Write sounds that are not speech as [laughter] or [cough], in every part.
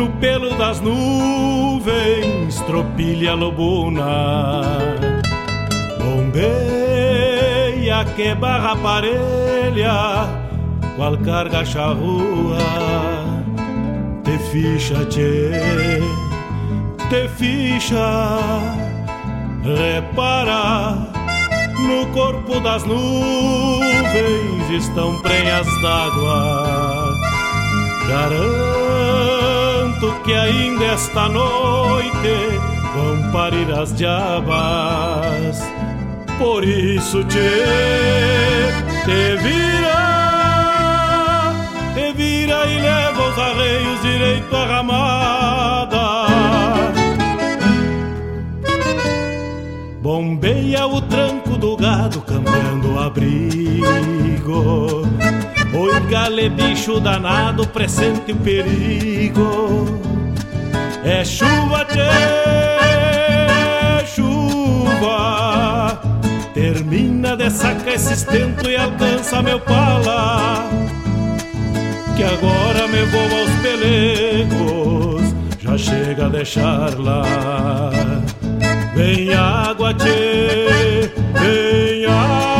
No pelo das nuvens, tropilha lobuna. Bombeia que barra parelha, qual carga charrua. Te ficha, tchê, te ficha, repara. No corpo das nuvens estão prenhas d'água Garanto que ainda esta noite vão parir as diabas. Por isso te, te vira, te vira e leva os arreios direito à ramada. Bombeia o tranco do gado cambiando o abrigo Oi, gale, bicho danado, presente o perigo. É chuva, tchê, chuva. Termina de sacar esse estento e alcança meu pala. Que agora me vou aos pelegos, já chega a deixar lá. Vem água, tchê, vem água.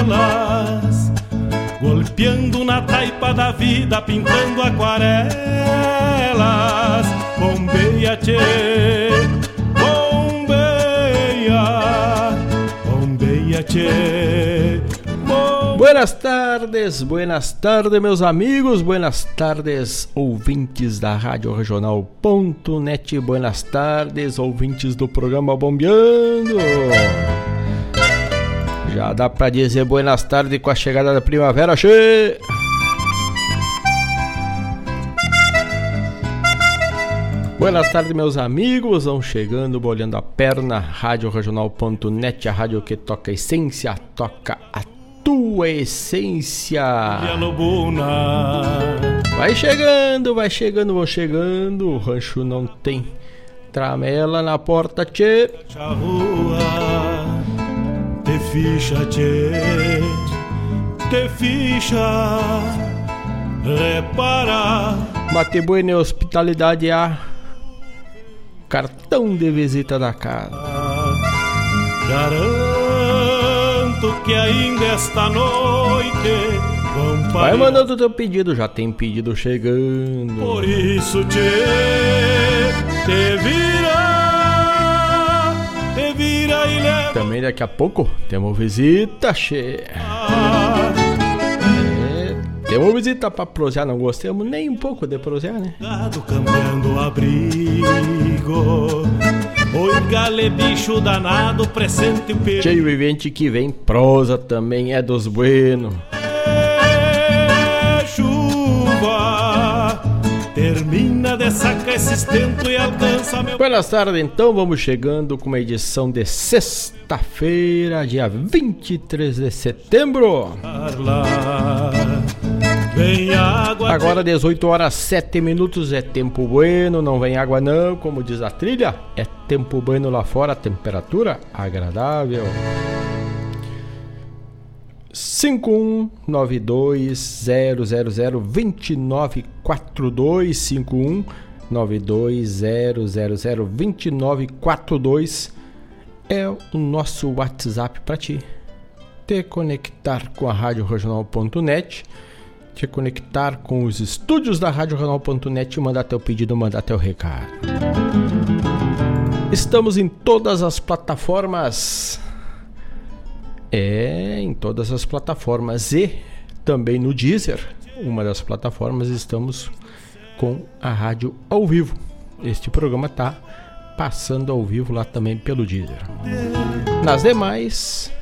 Elas? Campeando na taipa da vida, pintando aquarelas. Bombeia, tchê, bombeia, bombeia, tchê. Buenas tardes, buenas tardes, meus amigos, buenas tardes, ouvintes da Rádio Regional.net, buenas tardes, ouvintes do programa Bombeando. Já dá pra dizer buenas tardes com a chegada da primavera, che! Buenas tardes, meus amigos. Vão chegando, bolhando a perna. Rádio Regional.net, a rádio que toca a essência, toca a tua essência. Vai chegando, vai chegando, vão chegando. O rancho não tem tramela na porta, tchê te ficha, tchê, te ficha, repara. Bate Buena Hospitalidade A, cartão de visita da casa. Garanto que ainda esta noite vão Vai mandando teu pedido, já tem pedido chegando. Por isso, tchê, te vira também daqui a pouco temos visita, che. É, temos visita pra prosear, não gostamos nem um pouco de prosear, né? Cambiando abrigo Oi, gale bicho danado, presente o Cheio vivente que vem, prosa também é dos buenos é chuva Termina de sacar esse estento e alcança meu. Boas tardes, então. Vamos chegando com uma edição de sexta-feira, dia 23 de setembro. Agora 18 horas 7 minutos é tempo bueno, não vem água não, como diz a trilha. É tempo bueno lá fora, temperatura agradável. 5192002942 5192002942 é o nosso WhatsApp para ti te conectar com a Rádio Regional.net, te conectar com os estúdios da Rádio Regional.net e mandar teu pedido, mandar teu recado. Estamos em todas as plataformas é em todas as plataformas e também no Deezer, uma das plataformas, estamos com a rádio ao vivo. Este programa está passando ao vivo lá também pelo Deezer. Nas demais,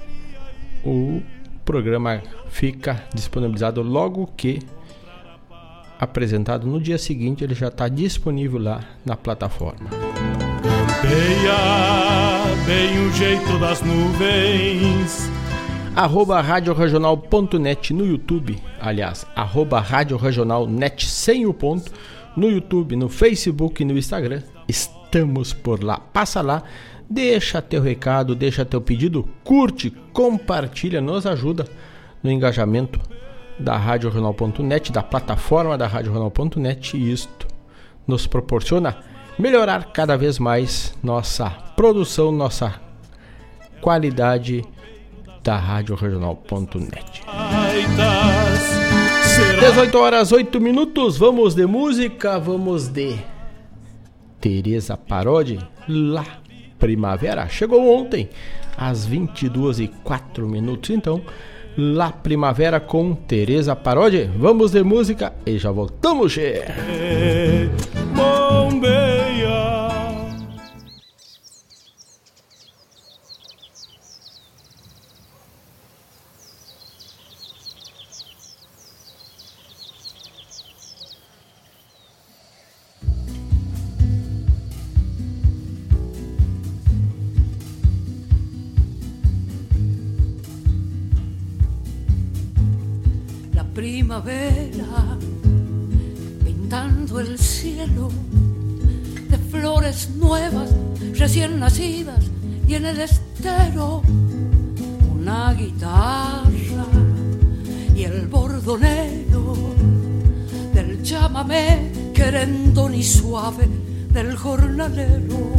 o programa fica disponibilizado logo que apresentado no dia seguinte, ele já está disponível lá na plataforma. Campeia bem o jeito das nuvens arroba radioregional.net no YouTube, aliás, arroba radioregionalnet sem o ponto, no YouTube, no Facebook e no Instagram. Estamos por lá. Passa lá, deixa teu recado, deixa teu pedido, curte, compartilha, nos ajuda no engajamento da radioregional.net, da plataforma da radioregional.net e isto nos proporciona melhorar cada vez mais nossa produção, nossa qualidade da Rádio Regional.net. 18 horas 8 minutos, vamos de música, vamos de Teresa Parodi, lá Primavera. Chegou ontem às 22 e 4 minutos, então lá Primavera com Teresa Parodi. Vamos de música e já voltamos, che. El estero una guitarra y el bordonero del llámame querendo ni suave del jornalero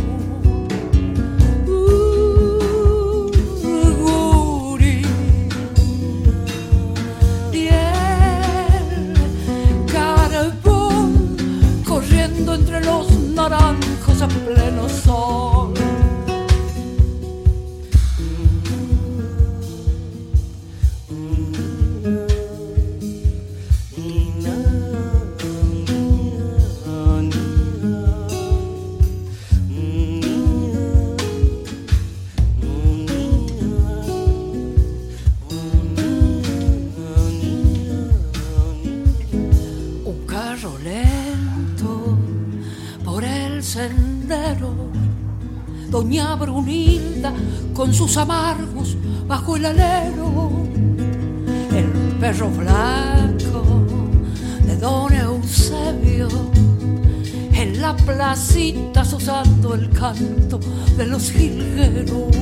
amargos bajo el alero, el perro blanco de don Eusebio, en la placita usando el canto de los jilgueros.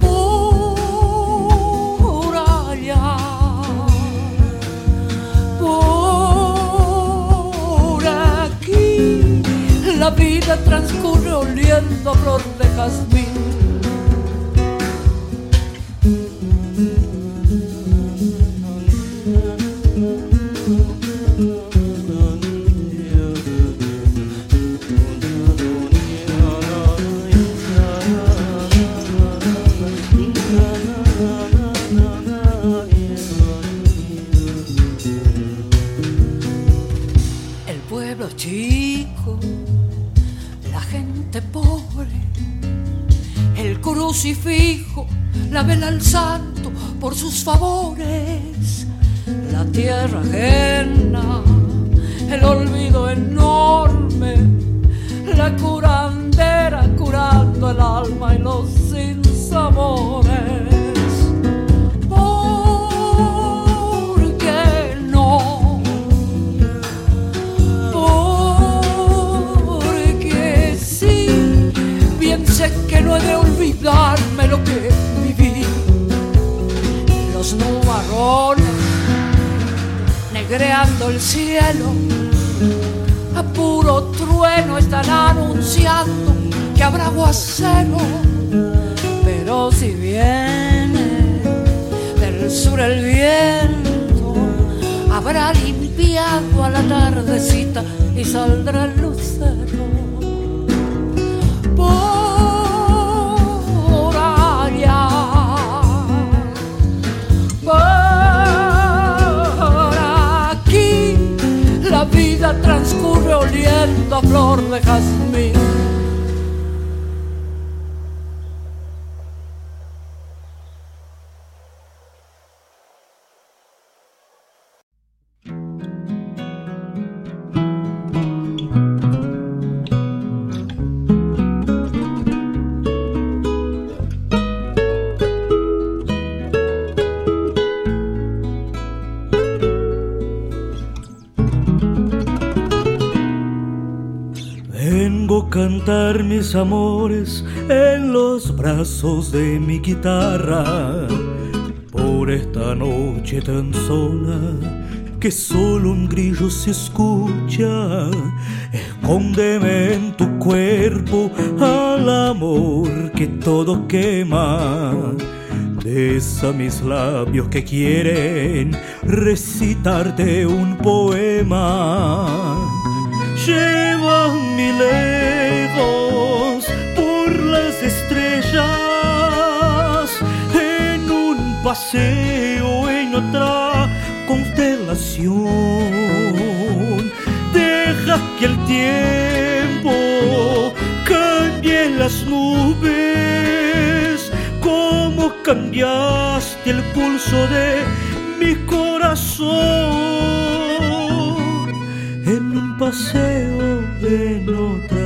Por allá, por aquí, la vida transcurre oliendo flor de jazmín. Por sus mis amores en los brazos de mi guitarra. Por esta noche tan sola que solo un grillo se escucha, escóndeme en tu cuerpo al amor que todo quema. Besa mis labios que quieren recitarte un poema. Lleva mi paseo en otra constelación. Deja que el tiempo cambie las nubes, como cambiaste el pulso de mi corazón en un paseo en otra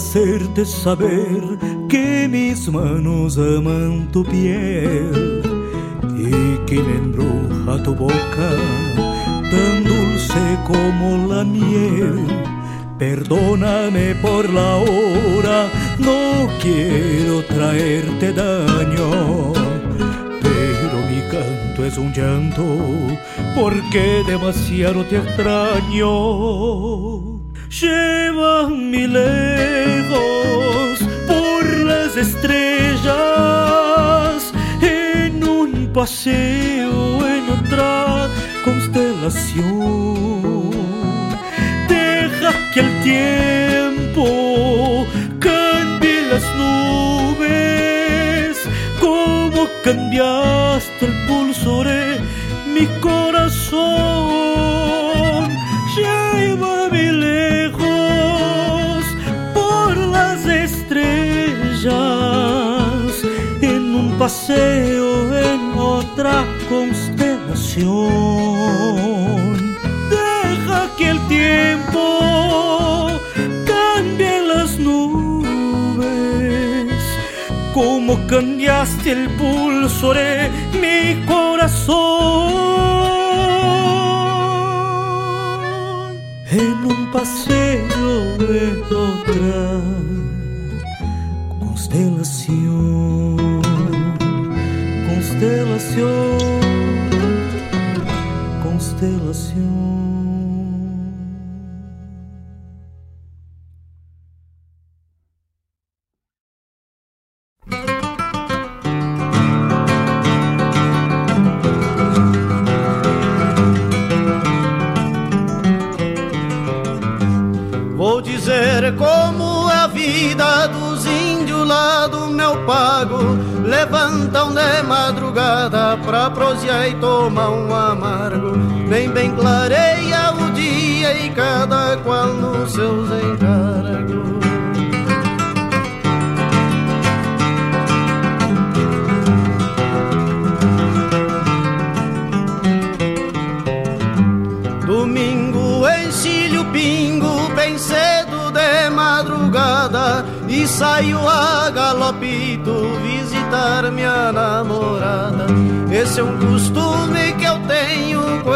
hacerte saber que mis manos aman tu piel y que me embruja tu boca tan dulce como la miel. Perdóname por la hora, no quiero traerte daño. Pero mi canto es un llanto, porque demasiado te extraño. Lejos por las estrellas en un paseo en otra constelación. Deja que el tiempo cambie las nubes, como cambiaste el pulso de mi corazón. Paseo en otra constelación. Deja que el tiempo cambie las nubes, como cambiaste el pulso de mi corazón. En un paseo de otra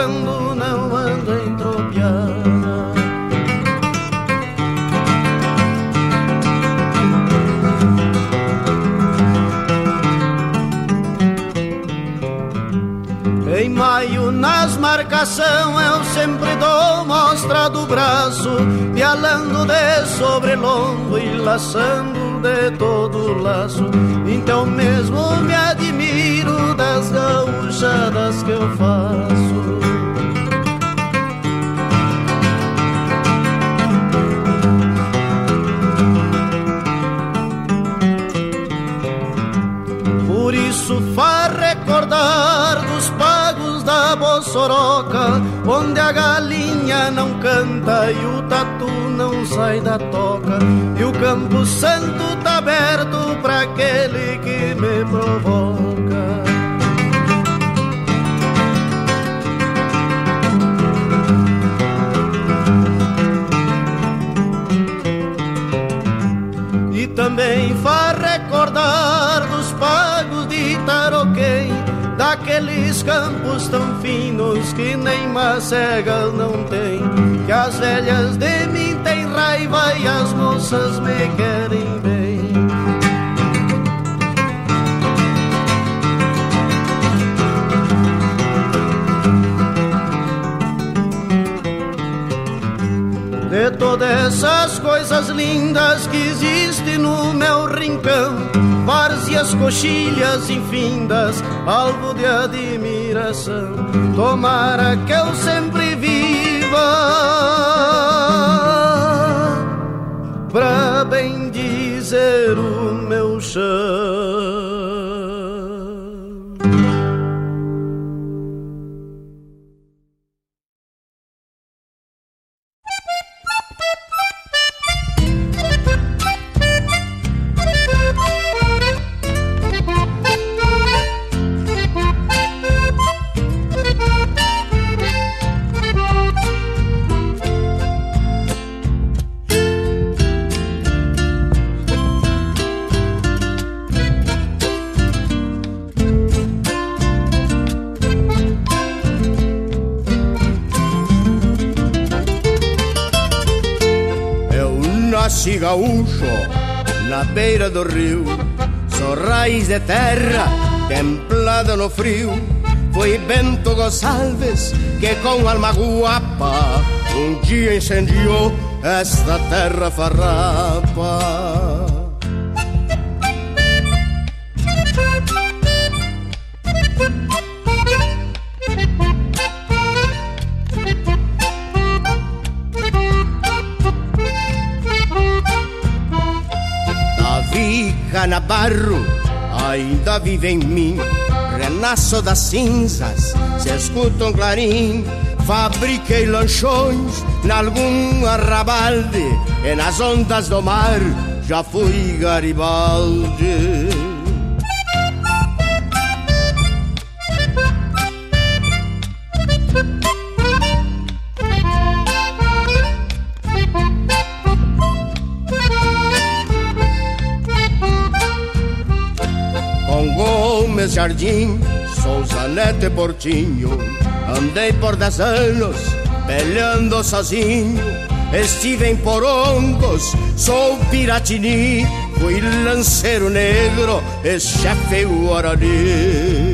quando não ando entropiada Em maio nas marcação eu sempre dou mostra do braço Pialando de sobrelombo e laçando de todo laço. Então mesmo me admiro das gauchadas que eu faço Onde a galinha não canta e o tatu não sai da toca. E o Campo Santo tá aberto pra aquele que me provoca Daqueles campos tão finos que nem macega não tem Que as velhas de mim têm raiva e as moças me querem bem De todas essas coisas lindas que existem no meu rincão. Várzeas coxilhas infindas, alvo de admiração. Tomara que eu sempre viva Pra bem dizer o meu chão beira do rio. Sou raiz de terra, templada no frio. Foi Bento Gonçalves que com alma guapa um dia incendiou esta terra farrapa. Davi Canabarro ainda vive em mim. Renasço das cinzas, se escuta um clarim. Fabriquei lanchões nalgum arrabalde. E nas ondas do mar já fui Garibaldi Jardim, Souza Neto e Portinho. Andei por dez anos peleando sozinho. Estive em Porongos, sou Piratini. Fui lanceiro negro e chefe Guarani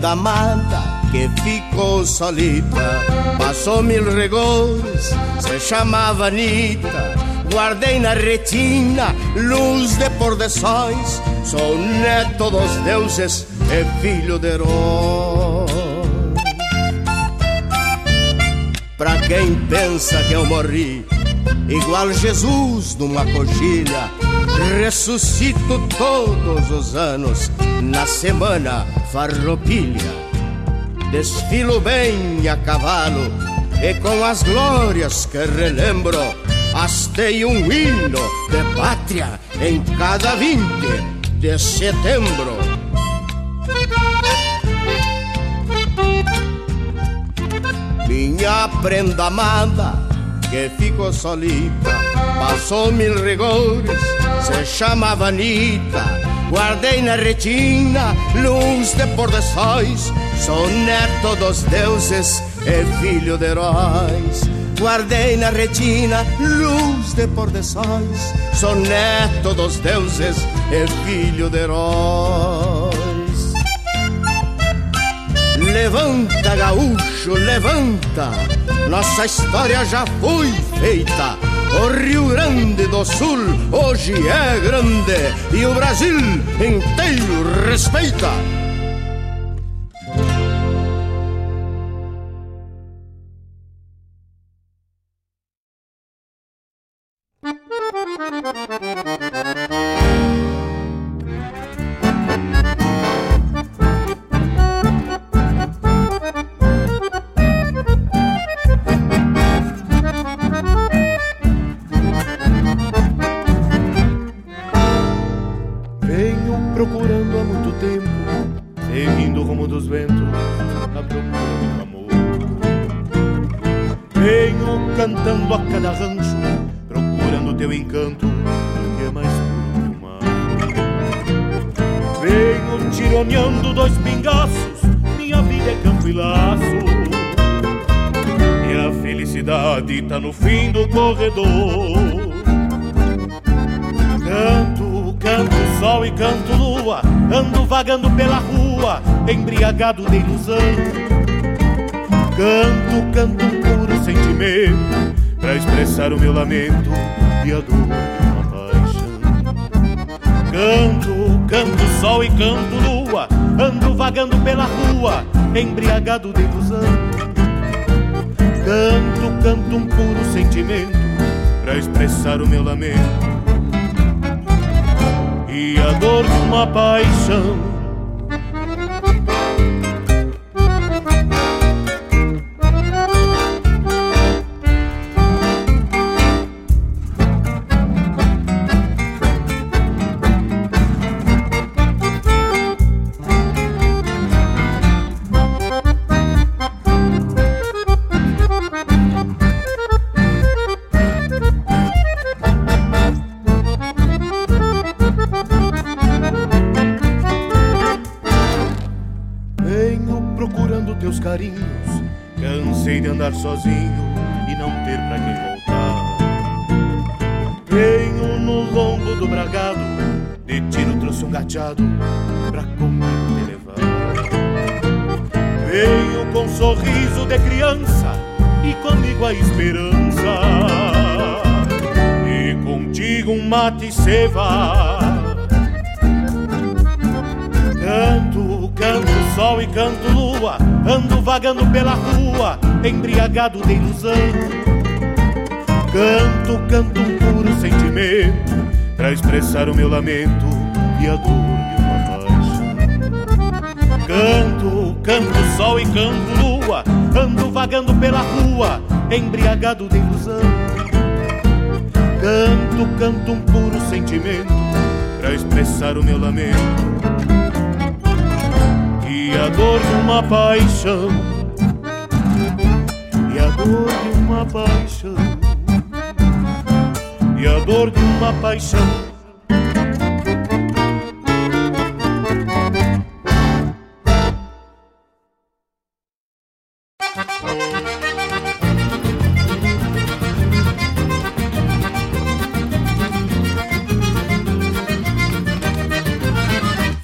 Prenda amada que ficou solita. Passou mil regores, se chamava Anitta Guardei na retina luz de pôr de sóis Sou neto dos deuses e filho de herói. Pra quem pensa que eu morri Igual Jesus numa coxilha Ressuscito todos os anos Na semana farroupilha. Desfilo bem a cavalo E com as glórias que relembro Hastei um hino de pátria Em cada 20 de setembro. Minha prenda amada que ficou solita Passou mil rigores, se chamava Anitta Guardei na retina luz de pôr de sóis Sou neto dos deuses e filho de heróis. Guardei na retina luz de pôr de sóis Sou neto dos deuses e filho de heróis. Levanta, gaúcho, levanta. Nossa história já foi feita o Rio Grande do Sul hoje é grande e o Brasil inteiro respeita. Embriagado de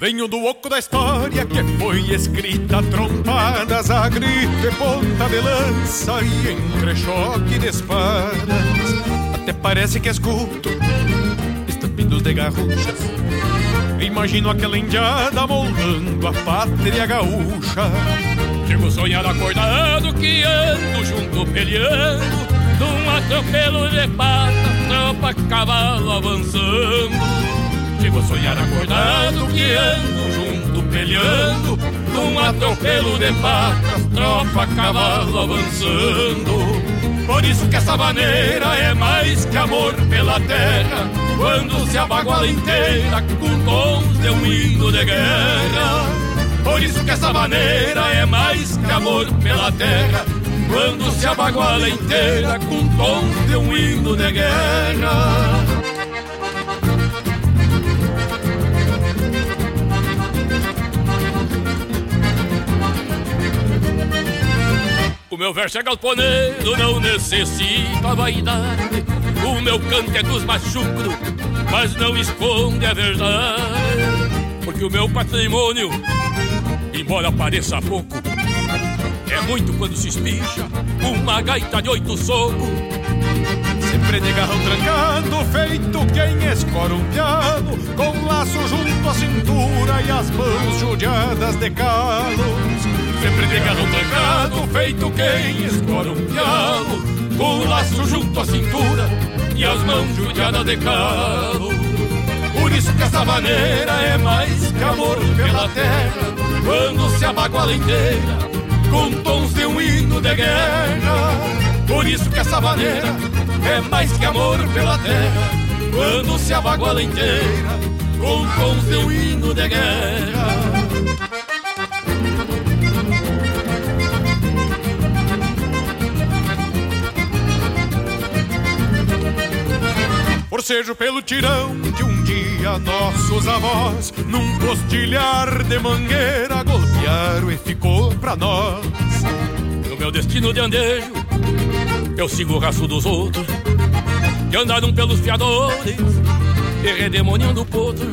Venho do oco da história que foi escrita trompadas a grito e ponta de lança e entre choque de espadas. Até parece que escuto estampidos de garruchas. Imagino aquela indiada moldando a pátria gaúcha. Chego sonhar acordado que ando junto peleando num atropelo de pata, tropa, cavalo avançando. A sonhar acordado que ando junto peleando Num atropelo de pacas, tropa, cavalo avançando Por isso que essa maneira é mais que amor pela terra Quando se abaguala inteira com tons de um hino de guerra Por isso que essa maneira é mais que amor pela terra Quando se abaguala inteira com tons de um hino de guerra O meu verso é galponeiro, não necessita vaidade. O meu canto é dos machucros, mas não esconde a verdade. Porque o meu patrimônio, embora pareça pouco, é muito quando se espicha uma gaita de oito socos. Sempre de garrão trancado, feito quem escora um piano, com laço junto à cintura e as mãos judiadas de calos. Sempre de garrão trancado, feito quem escora um pialo Com o laço junto à cintura e as mãos judiadas de calo Por isso que essa maneira é mais que amor pela terra Quando se abaguala inteira com tons de um hino de guerra. Por isso que essa maneira é mais que amor pela terra. Quando se abaguala inteira com tons de um hino de guerra. Forcejo pelo tirão que um dia nossos avós, num postilhar de mangueira, golpearam e ficou pra nós. No meu destino de andejo, eu sigo o raço dos outros, que andaram pelos fiadores e redemoninhando o potro.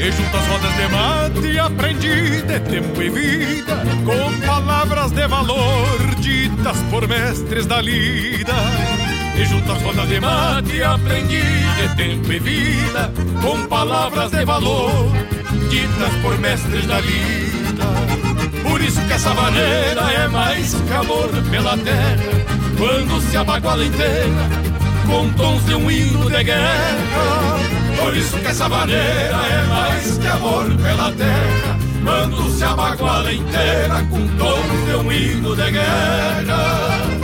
E junto às rodas de mate aprendi de tempo e vida Com palavras de valor ditas por mestres da lida e junto às rodas de mate aprendi de tempo e vida Com palavras de valor Ditas por mestres da vida. Por isso que essa maneira é mais que amor pela terra Quando se abaguala inteira Com tons de um hino de guerra. Por isso que essa maneira é mais que amor pela terra Quando se abaguala inteira Com tons de um hino de guerra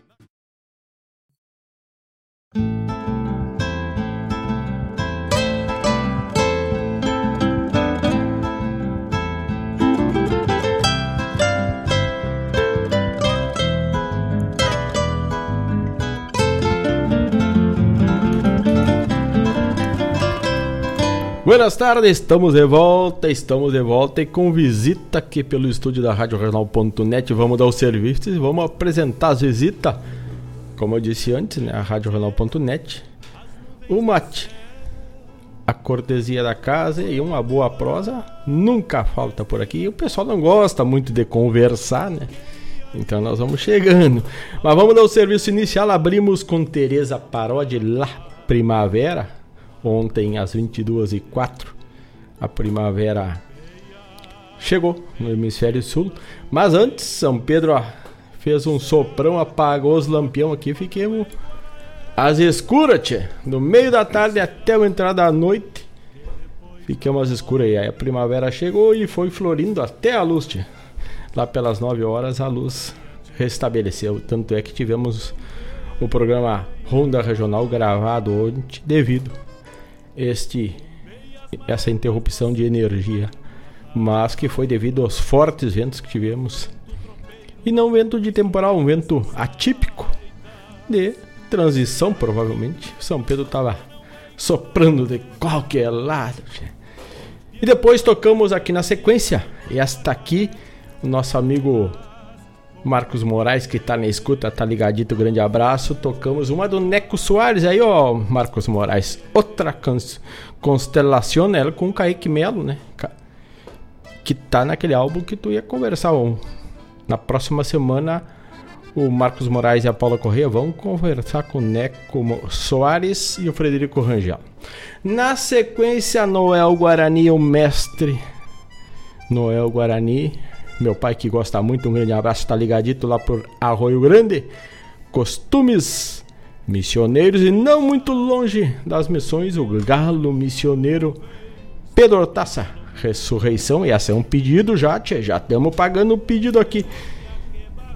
Buenas tardes, estamos de volta, estamos de volta e com visita aqui pelo estúdio da Rádio Regional.net. Vamos dar o serviço e vamos apresentar as visitas. Como eu disse antes, né, a Rádio Regional.net. O mate, a cortesia da casa e uma boa prosa nunca falta por aqui. O pessoal não gosta muito de conversar, né? Então nós vamos chegando. Mas vamos dar o serviço inicial. Abrimos com Tereza Parodi lá, Primavera Ontem, às 22h04, a primavera chegou no hemisfério sul. Mas antes, São Pedro ó, fez um soprão, apagou os lampião aqui. Fiquemos às escuras, tchê. No meio da tarde até a entrada da noite. Ficamos às escuras. E aí a primavera chegou e foi florindo até a luz, tchê. Lá pelas 9 horas a luz restabeleceu. Tanto é que tivemos o programa Ronda Regional gravado ontem devido este essa interrupção de energia, mas que foi devido aos fortes ventos que tivemos. E não vento de temporal, um vento atípico de transição, provavelmente. São Pedro estava soprando de qualquer lado. E depois tocamos aqui na sequência, e esta aqui, nosso amigo Marcos Moraes, que tá na escuta, tá ligadito, grande abraço. Tocamos uma do Neco Soares aí, ó, Marcos Moraes. Outra constelação, ela com o Kaique Melo, né? Que tá naquele álbum que tu ia conversar. Ó. Na próxima semana, o Marcos Moraes e a Paula Correia vão conversar com o Neco Soares e o Frederico Rangel. Na sequência, Noel Guarani, o mestre. Noel Guarani meu pai que gosta muito, um grande abraço, tá ligadito lá por Arroio Grande. Costumes missioneiros e não muito longe das missões, o galo missioneiro Pedro Taça. Ressurreição, e esse é um pedido já, tia, já estamos pagando o pedido aqui.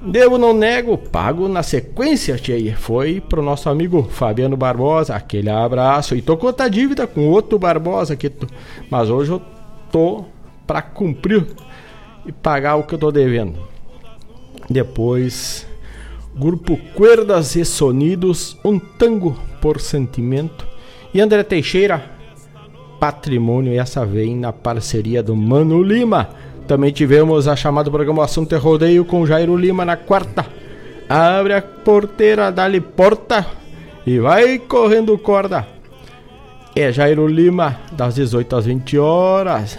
Devo, não nego, pago na sequência, tia. Foi pro nosso amigo Fabiano Barbosa, aquele abraço. E tô com outra dívida com outro Barbosa aqui, mas hoje eu tô para cumprir e pagar o que eu tô devendo. Depois, grupo Cuerdas e Sonidos, um tango por sentimento. E André Teixeira, patrimônio, e essa vem na parceria do Mano Lima. Também tivemos a chamada programação Ter Rodeio com Jairo Lima na quarta. Abre a porteira, dá-lhe porta e vai correndo corda. É Jairo Lima, das 18 às 20 horas.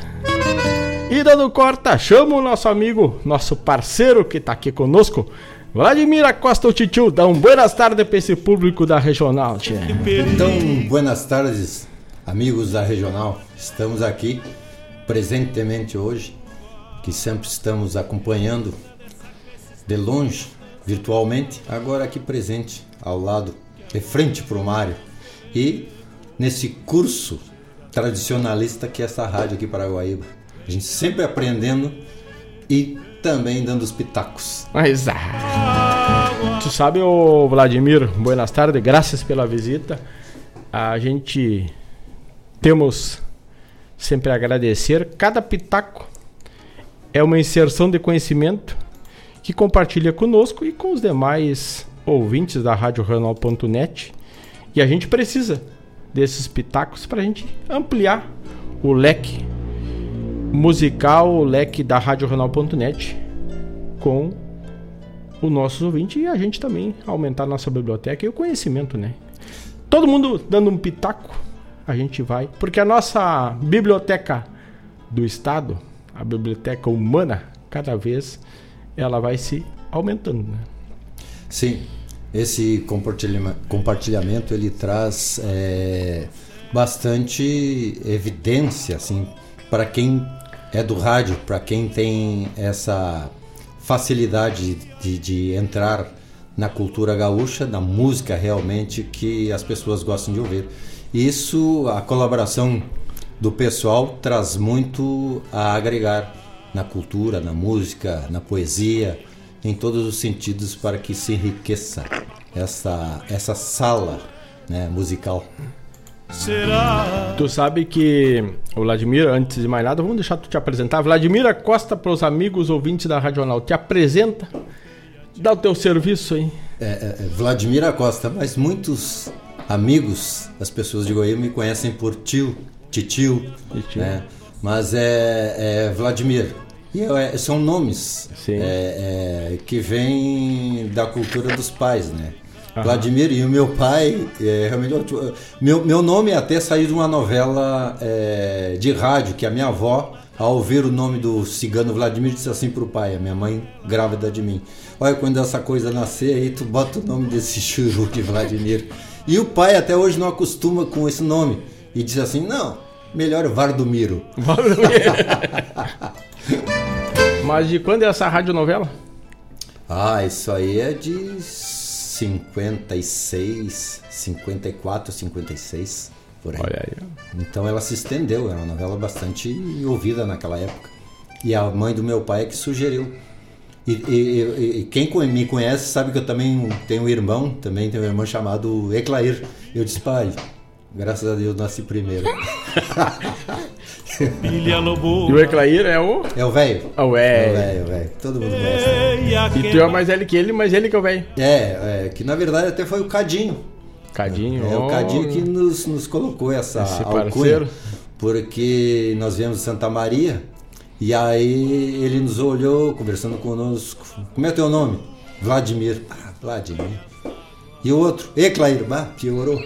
E dando corta, chama o nosso amigo, nosso parceiro que está aqui conosco, Vladimir Acosta o Titio. Dá um buenas tardes para esse público da Regional, tia. Então, buenas tardes, amigos da Regional. Estamos aqui presentemente hoje, que sempre estamos acompanhando de longe, virtualmente, agora aqui presente, ao lado, de frente para o Mário. E nesse curso tradicionalista que é essa rádio aqui para Guaíba. A gente sempre aprendendo e também dando os pitacos. Mas, ah, tu sabe, o Vladimir, buenas tardes, graças pela visita. A gente temos sempre a agradecer. Cada pitaco é uma inserção de conhecimento que compartilha conosco e com os demais ouvintes da Rádio Ranal.net. E a gente precisa desses pitacos para a gente ampliar o leque musical leque da RadioRenal.net com o nosso ouvinte e a gente também aumentar nossa biblioteca e o conhecimento, né? Todo mundo dando um pitaco, a gente vai, porque a nossa biblioteca do estado, a biblioteca humana, cada vez ela vai se aumentando, né? Sim, esse compartilhamento ele traz é, bastante evidência, assim, para quem é do rádio, para quem tem essa facilidade de, de entrar na cultura gaúcha, na música realmente que as pessoas gostam de ouvir. Isso, a colaboração do pessoal traz muito a agregar na cultura, na música, na poesia, em todos os sentidos para que se enriqueça essa, essa sala né, musical. Será? Tu sabe que o Vladimir, antes de mais nada, vamos deixar tu te apresentar. Vladimir Costa para os amigos ouvintes da Radional. Te apresenta, dá o teu serviço aí. É, é, é Vladimir Acosta, mas muitos amigos, as pessoas de Goiânia me conhecem por tio, titio, titio. Né? mas é, é Vladimir. E é, são nomes é, é, que vêm da cultura dos pais, né? Vladimir e o meu pai, é, realmente, meu, meu nome até saiu de uma novela é, de rádio que a minha avó, ao ouvir o nome do cigano Vladimir, disse assim para o pai, a minha mãe grávida de mim: Olha, quando essa coisa nascer, aí tu bota o nome desse [laughs] churu de Vladimir. E o pai até hoje não acostuma com esse nome. E diz assim: não, melhor Vardomiro. [laughs] Vardomiro. Mas de quando é essa radionovela? Ah, isso aí é de 56, 54, 56, por aí. Olha aí. Então ela se estendeu, era uma novela bastante ouvida naquela época. E a mãe do meu pai é que sugeriu. E, e, e, quem me conhece sabe que eu também tenho um irmão, também tenho um irmão chamado Eclair. Eu disse, pai, graças a Deus nasci primeiro. [laughs] e o Eclair é o? É o velho. É o velho. É Todo mundo conhece. E tu é mais velho que ele, mas ele que é o velho. É, é, que na verdade até foi o Cadinho. Cadinho, É, é o Cadinho que nos, nos colocou essa Esse alcunha. Parceiro. Porque nós viemos de Santa Maria e aí ele nos olhou, conversando conosco. Como é teu nome? Vladimir. Ah, Vladimir. E o outro? Eclair. Ah, piorou.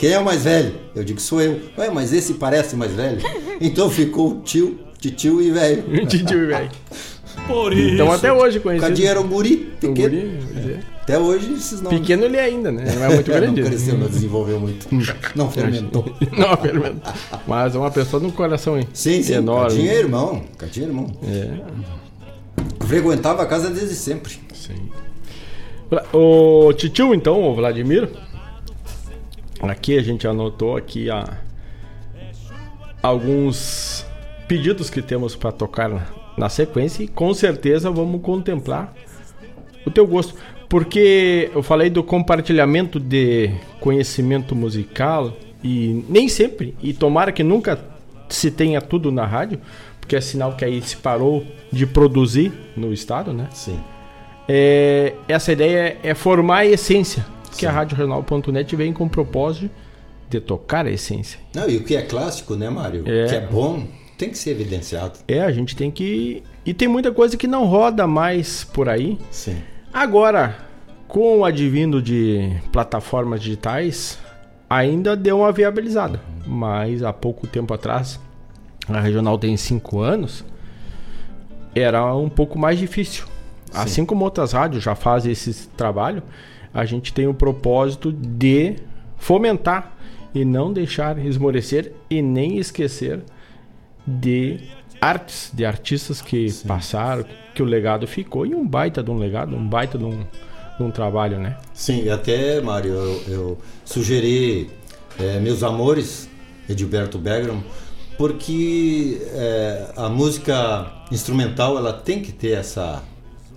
Quem é o mais velho? Eu digo, sou eu. Ué, mas esse parece mais velho. [laughs] Então ficou tio, tio e velho. [laughs] tio e velho. Por isso. Então até hoje conhecido. Cadinho era um guri pequeno. Um guri, é. Até hoje esses nomes. Pequeno ele é ainda, né? Não é muito [laughs] grande. não cresceu, não desenvolveu muito. Não fermentou. não fermentou. Mas é uma pessoa no coração hein? Sim, sim. Enorme. Cadinho é irmão. Cadinho é irmão. É. Frequentava a casa desde sempre. Sim. O tio, então, o Vladimir. Aqui a gente anotou aqui a, alguns pedidos que temos para tocar na sequência e com certeza vamos contemplar o teu gosto. Porque eu falei do compartilhamento de conhecimento musical e nem sempre, e tomara que nunca se tenha tudo na rádio, porque é sinal que aí se parou de produzir no estado, né? Sim. É, essa ideia é formar a essência, que a Rádio Regional.net vem com o propósito de tocar a essência. Não, e o que é clássico, né, Mário? É. O que é bom tem que ser evidenciado. É, a gente tem que. E tem muita coisa que não roda mais por aí. Sim. Agora, com o advindo de plataformas digitais, ainda deu uma viabilizada. Mas há pouco tempo atrás, a regional tem cinco anos, era um pouco mais difícil. Sim. Assim como outras rádios já fazem esse trabalho, a gente tem o propósito de fomentar e não deixar esmorecer e nem esquecer de artes, de artistas que Sim. passaram, que o legado ficou e um baita de um legado, um baita de um, de um trabalho, né? Sim, até, Mário, eu, eu sugeri é, Meus Amores, Edilberto Bergamo, porque é, a música instrumental ela tem que ter essa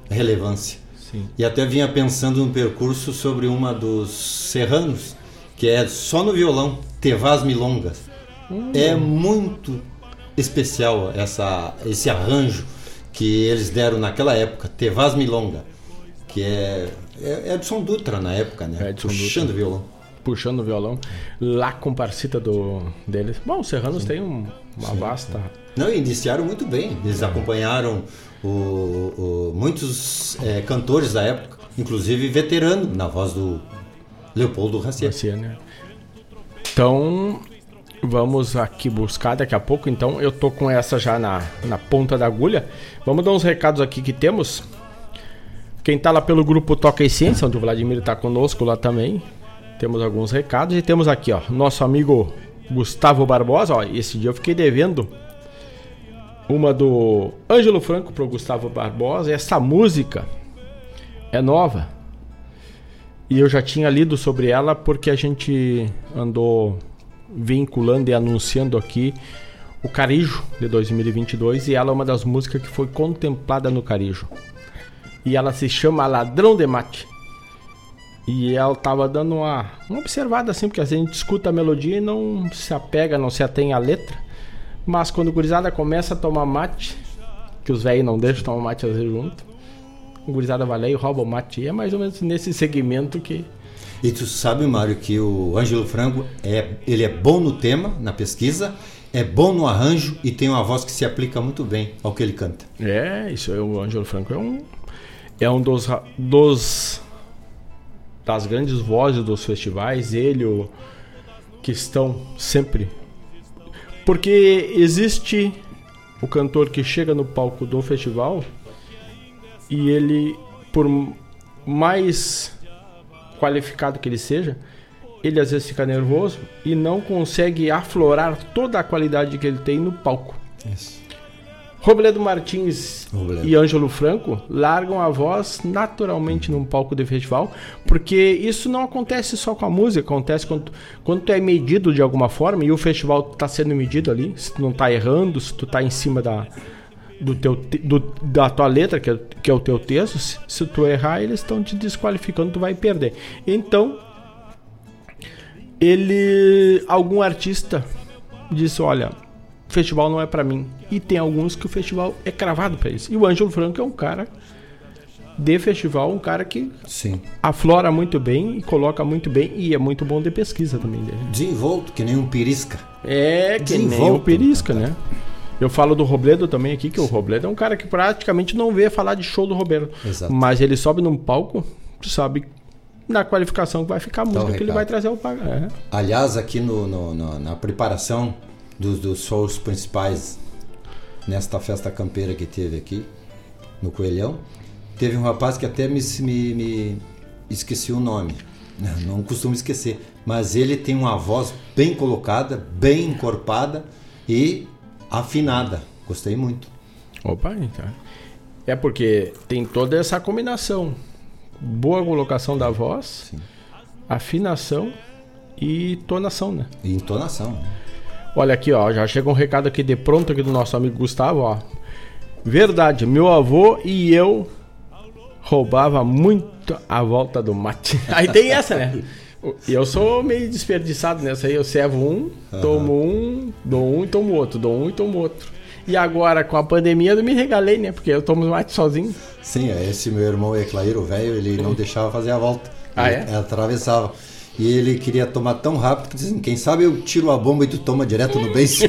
relevância. Sim. E até vinha pensando no percurso sobre uma dos serranos, que é só no violão, Tevas Milongas. Hum. É muito especial essa, esse arranjo que eles deram naquela época, Tevas Milonga, que é, é Edson Dutra na época, né? Edson Puxando Dutra. violão. Puxando o violão. Lá com parcita do, deles. Bom, os Serranos têm um, uma Sim. vasta. Não, iniciaram muito bem. Eles é. acompanharam o, o, muitos é, cantores da época, inclusive veterano, na voz do Leopoldo Racier. Né? Então, Vamos aqui buscar daqui a pouco, então eu tô com essa já na, na ponta da agulha. Vamos dar uns recados aqui que temos. Quem tá lá pelo grupo Toca e Ciência, onde o Vladimir tá conosco lá também. Temos alguns recados e temos aqui, ó, nosso amigo Gustavo Barbosa, ó, esse dia eu fiquei devendo uma do Ângelo Franco pro Gustavo Barbosa. Essa música é nova. E eu já tinha lido sobre ela porque a gente andou vinculando e anunciando aqui o Carijo de 2022 e ela é uma das músicas que foi contemplada no Carijo. E ela se chama Ladrão de Mate. E ela tava dando uma, uma observada assim, porque a gente escuta a melodia e não se apega, não se atém à letra. Mas quando o gurizada começa a tomar mate, que os velhos não deixam tomar mate às vezes junto, o gurizada vai lá e rouba o mate. E é mais ou menos nesse segmento que. E tu sabe, Mário, que o Ângelo Franco é, ele é bom no tema, na pesquisa, é bom no arranjo e tem uma voz que se aplica muito bem ao que ele canta. É, isso é o Ângelo Franco é um é um dos, dos das grandes vozes dos festivais, ele o, que estão sempre porque existe o cantor que chega no palco do festival e ele por mais qualificado que ele seja, ele às vezes fica nervoso e não consegue aflorar toda a qualidade que ele tem no palco. Isso. Robledo Martins Robledo. e Ângelo Franco largam a voz naturalmente num palco de festival, porque isso não acontece só com a música, acontece quando, quando tu é medido de alguma forma e o festival está sendo medido ali, se tu não está errando, se tu está em cima da, do teu, do, da tua letra, que é, que é o teu texto, se, se tu errar, eles estão te desqualificando, tu vai perder. Então, ele, algum artista disse, olha, festival não é para mim. E tem alguns que o festival é cravado para isso. E o Ângelo Franco é um cara de festival, um cara que Sim. aflora muito bem e coloca muito bem e é muito bom de pesquisa também dele. Desenvolto, que nem um pirisca. É, que nem um pirisca, né? Eu falo do Robledo também aqui, que o Robledo é um cara que praticamente não vê falar de show do Robledo. Exato. Mas ele sobe num palco, sabe na qualificação que vai ficar a música então, que ele vai trazer ao pagar. É. Aliás, aqui no, no, no, na preparação dos, dos shows principais nesta festa campeira que teve aqui no Coelhão, teve um rapaz que até me, me, me esqueci o nome. Não, [laughs] não costumo esquecer, mas ele tem uma voz bem colocada, bem encorpada e afinada. Gostei muito. Opa, então. É porque tem toda essa combinação boa colocação da voz, Sim. afinação e tonação, né? E entonação. Olha aqui, ó, já chega um recado aqui de pronto aqui do nosso amigo Gustavo, ó. Verdade, meu avô e eu roubava muito a volta do mate. [laughs] Aí tem essa, né? Eu sou meio desperdiçado nessa aí. Eu servo um, uhum. tomo um, dou um e tomo outro, dou um e tomo outro. E agora, com a pandemia, eu me regalei, né? Porque eu tomo mate sozinho. Sim, é, esse meu irmão Eclair, o velho, ele não [laughs] deixava fazer a volta. Ah, é? Ele atravessava. E ele queria tomar tão rápido que dizem, quem sabe eu tiro a bomba e tu toma direto no beijo.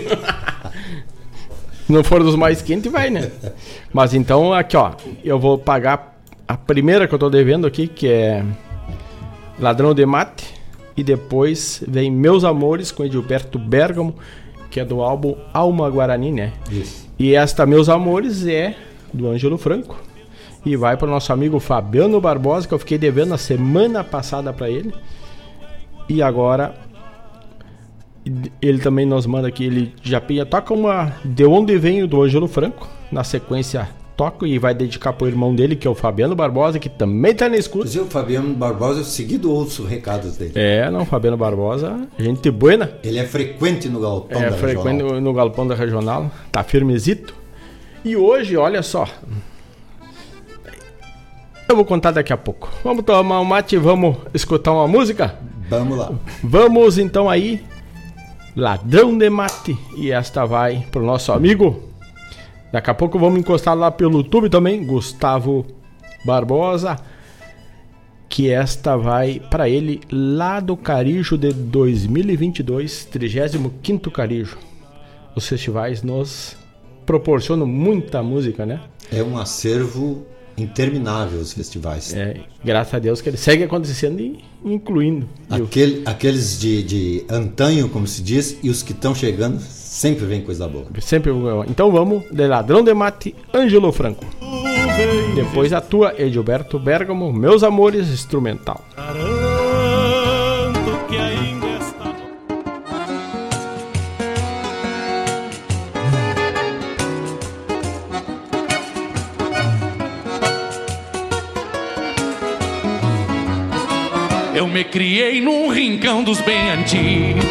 [laughs] não for dos mais quentes, vai, né? Mas então, aqui, ó, eu vou pagar a primeira que eu tô devendo aqui, que é Ladrão de Mate. E depois vem Meus Amores com Edilberto Bergamo que é do álbum Alma Guarani, né? Isso. E esta, Meus Amores, é do Ângelo Franco. E vai para o nosso amigo Fabiano Barbosa, que eu fiquei devendo na semana passada para ele. E agora ele também nos manda aqui, ele já toca uma De Onde Venho do Ângelo Franco, na sequência toca e vai dedicar pro irmão dele, que é o Fabiano Barbosa, que também tá na escuta. Mas o Fabiano Barbosa, eu seguido ouço recados dele. É, não, Fabiano Barbosa, gente buena. Ele é frequente no galpão é, da frequente regional. no galpão da regional, tá firmezito. E hoje, olha só, eu vou contar daqui a pouco. Vamos tomar um mate e vamos escutar uma música? Vamos lá. Vamos então aí, Ladrão de Mate. E esta vai pro nosso amigo Daqui a pouco vamos encostar lá pelo YouTube também, Gustavo Barbosa. Que esta vai para ele lá do Carijo de 2022, 35 Carijo. Os festivais nos proporcionam muita música, né? É um acervo interminável os festivais. É, graças a Deus que ele segue acontecendo e incluindo. Aquele, aqueles de, de antanho, como se diz, e os que estão chegando Sempre vem coisa boa. Sempre Então vamos de Ladrão de Mate, Ângelo Franco. Depois a tua Edilberto Bergamo, Meus Amores, instrumental. Eu me criei num rincão dos bem antigos,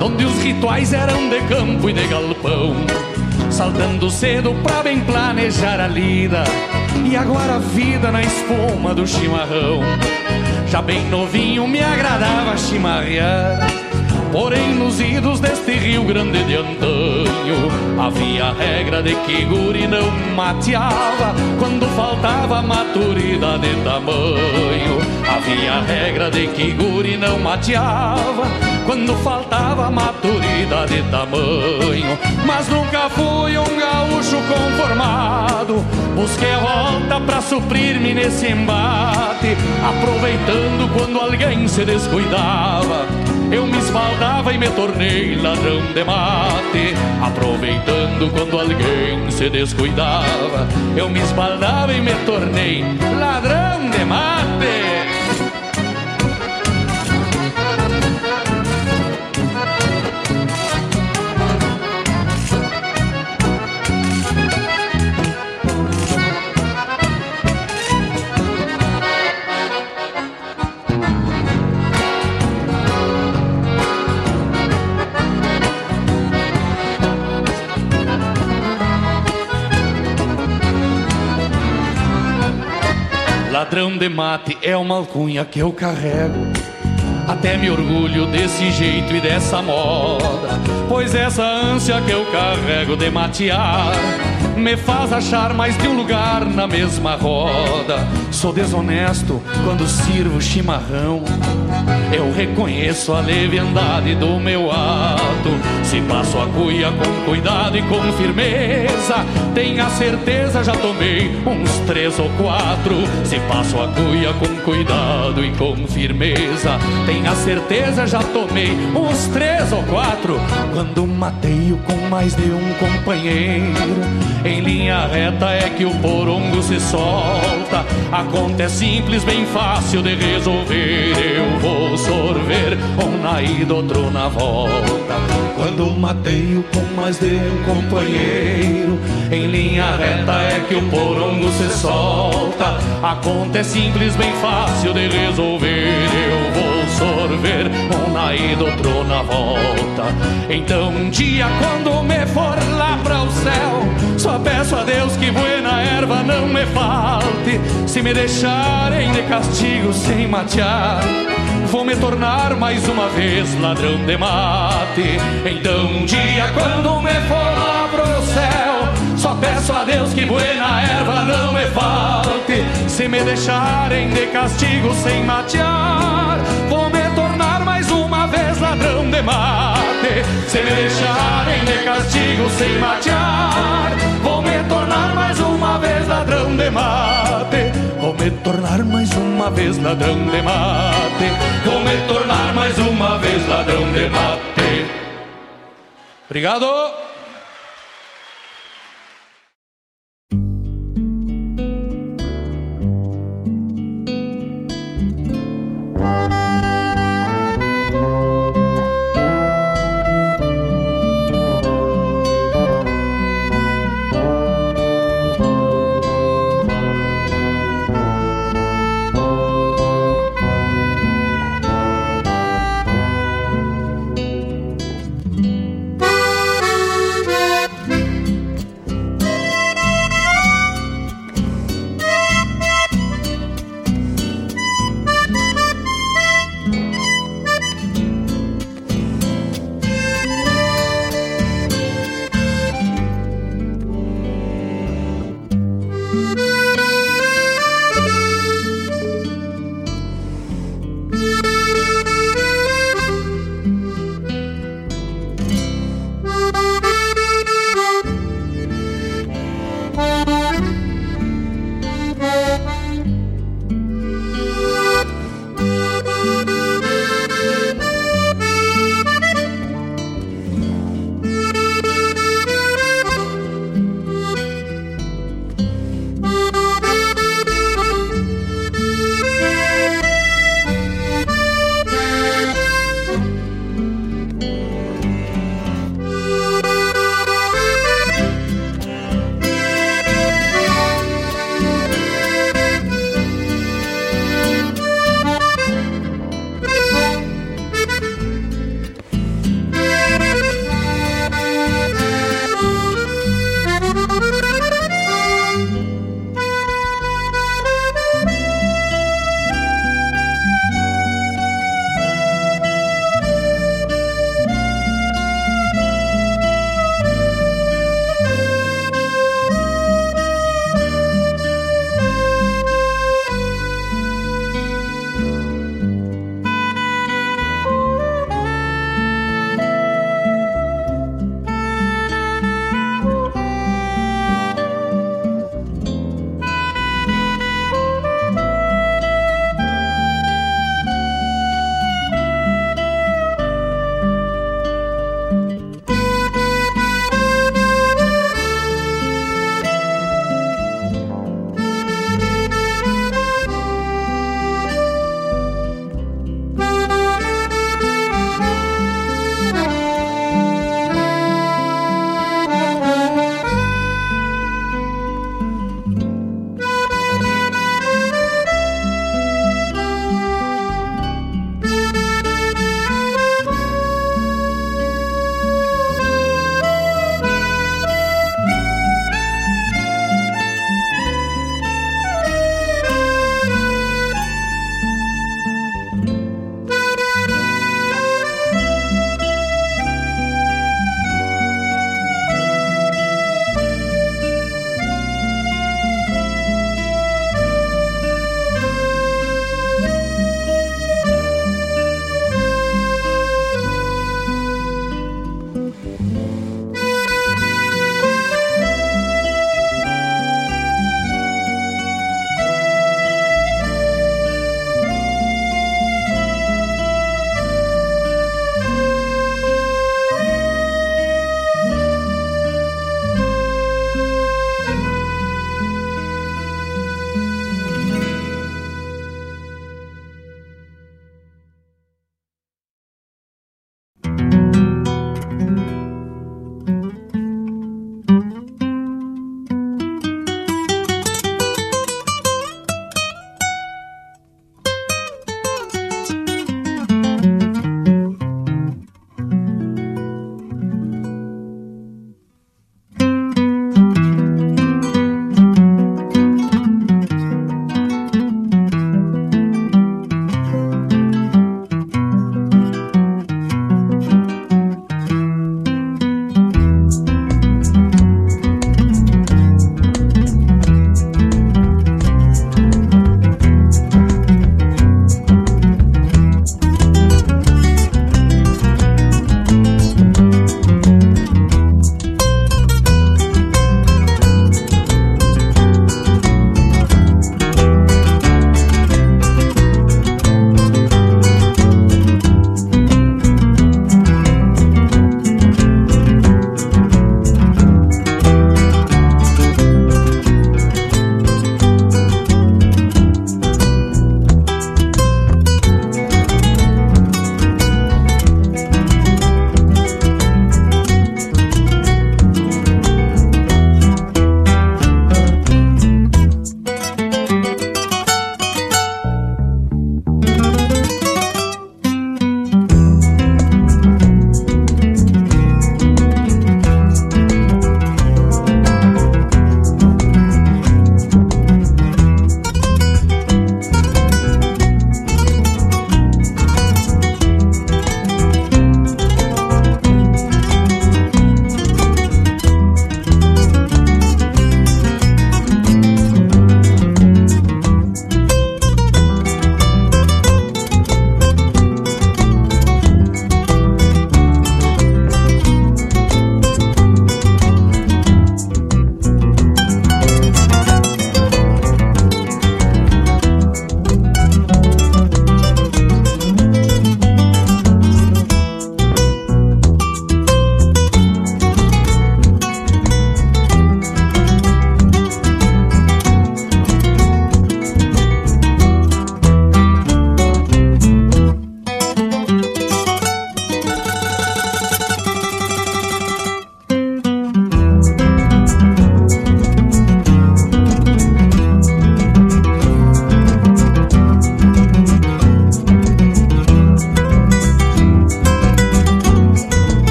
onde os rituais eram de campo e de galpão. Saltando cedo pra bem planejar a lida, e agora a vida na espuma do chimarrão. Já bem novinho me agradava chimarrear Porém, nos idos deste Rio Grande de antanho, havia a regra de que guri não mateava quando faltava maturidade de tamanho. Havia a regra de que guri não mateava quando faltava maturidade de tamanho. Mas nunca fui um gaúcho conformado, busquei a volta pra suprir-me nesse embate, aproveitando quando alguém se descuidava eu me esbaldava e me tornei ladrão de mate. Aproveitando quando alguém se descuidava, eu me esbaldava e me tornei ladrão de mate. De mate é uma alcunha que eu carrego. Até me orgulho desse jeito e dessa moda, pois essa ânsia que eu carrego de matear me faz achar mais de um lugar na mesma roda. Sou desonesto quando sirvo chimarrão. Eu reconheço a leviandade do meu ato. Se passo a cuia com cuidado e com firmeza, tenha certeza já tomei uns três ou quatro. Se passo a cuia com cuidado e com firmeza, tenha certeza já tomei uns três ou quatro. Quando mateio com mais de um companheiro em linha reta é que o porongo se solta. A conta é simples, bem fácil de resolver. Eu vou sorver um na ida, outro na volta. Quando mateio com mais de um companheiro, em linha reta é que o porongo se solta. A conta é simples, bem fácil de resolver. Eu sorver um na ida, outro na volta. Então um dia quando me for lá para o céu, só peço a Deus que buena erva não me falte. Se me deixarem de castigo sem matear, vou me tornar mais uma vez ladrão de mate. Então um dia quando me for lá pro céu, só peço a Deus que buena erva não me falte. Se me deixarem de castigo sem matear, de mate. Se me deixarem de castigo sem matear, vou me tornar mais uma vez ladrão de mate. Vou me tornar mais uma vez ladrão de mate. Vou me tornar mais uma vez ladrão de mate. Obrigado.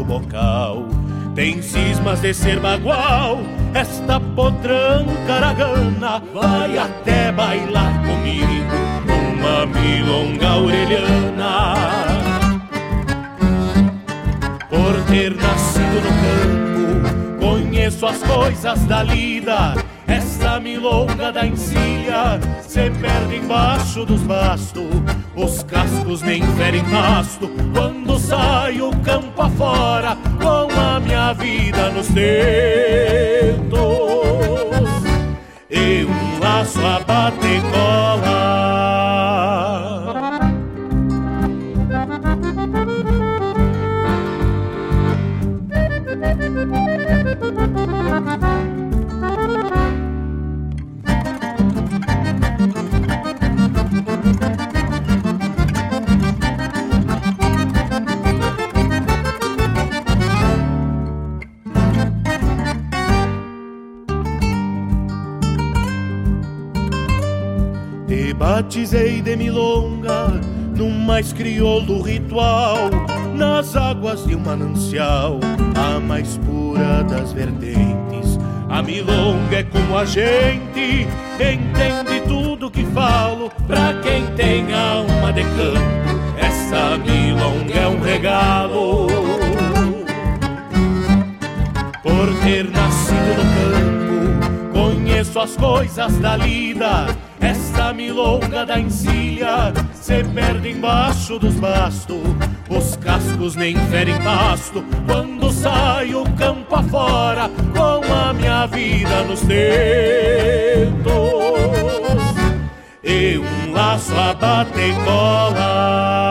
Arrocho o bocal. Tem cismas de ser bagual, esta potranca aragana vai até bailar comigo uma milonga orelhana. Por ter nascido no campo, conheço as coisas da lida essa milonga da encilha se perde embaixo dos bastos. Os cascos nem ferem pasto quando saio campo afora com a minha vida nos dedos. E um laço a bater manancial, a mais pura das vertentes. A milonga é como a gente, entende tudo que falo, pra quem tem alma de campo, essa milonga é um regalo. Por ter nascido no campo, conheço as coisas da lida. Essa milonga da encilha se perde embaixo dos bastos. Os cascos nem ferem pasto quando saio campo afora com a minha vida nos dedos. E um laço a bater cola.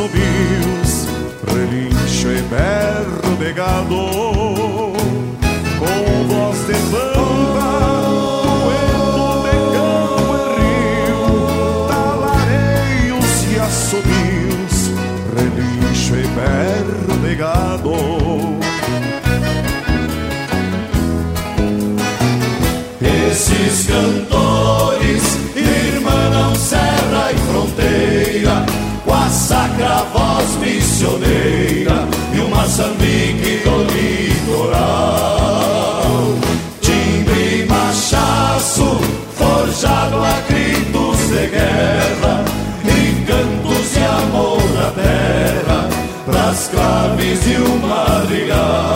Assobios, relincho e berro de gado Moçambique do litoral. Timbre e machaço, forjado a gritos de guerra, encantos e amor na terra, pras claves e o madrigal.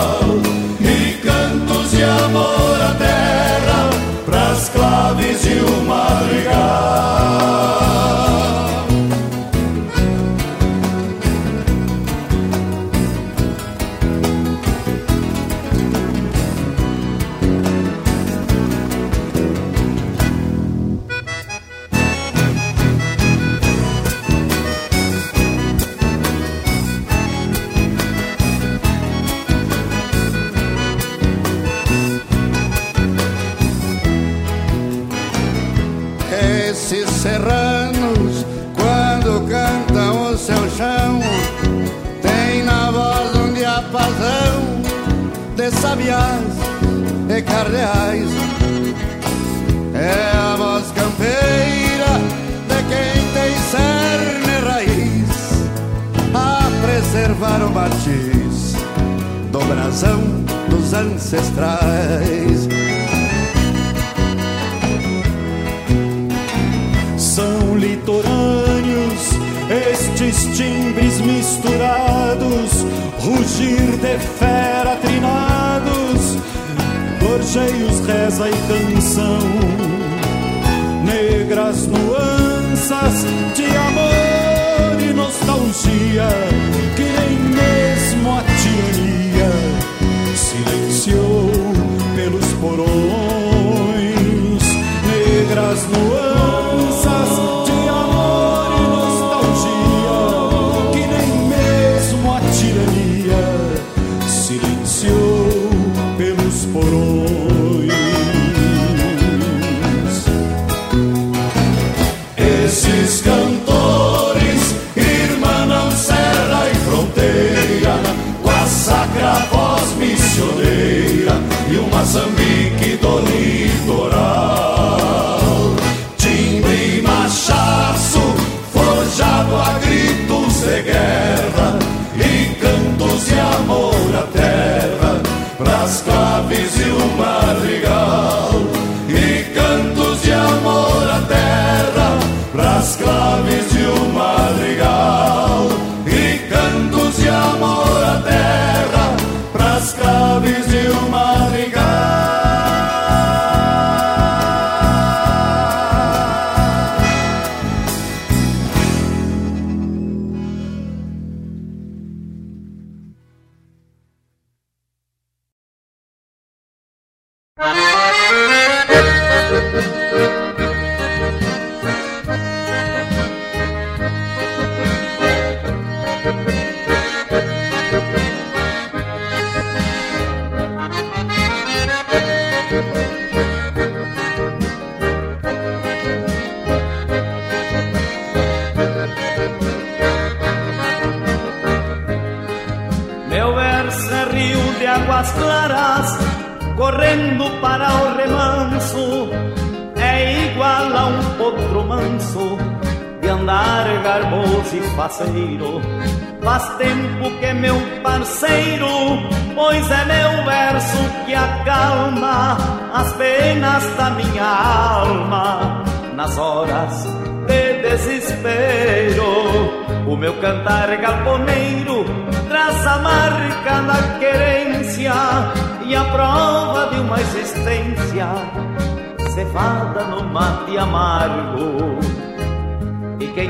Preservar o do brasão dos ancestrais. São litorâneos estes timbres misturados, rugir de fera trinados, gorjeios, reza e canção, negras nuanças de amor nostalgia, que nem mesmo a tirania silenciou pelos porões,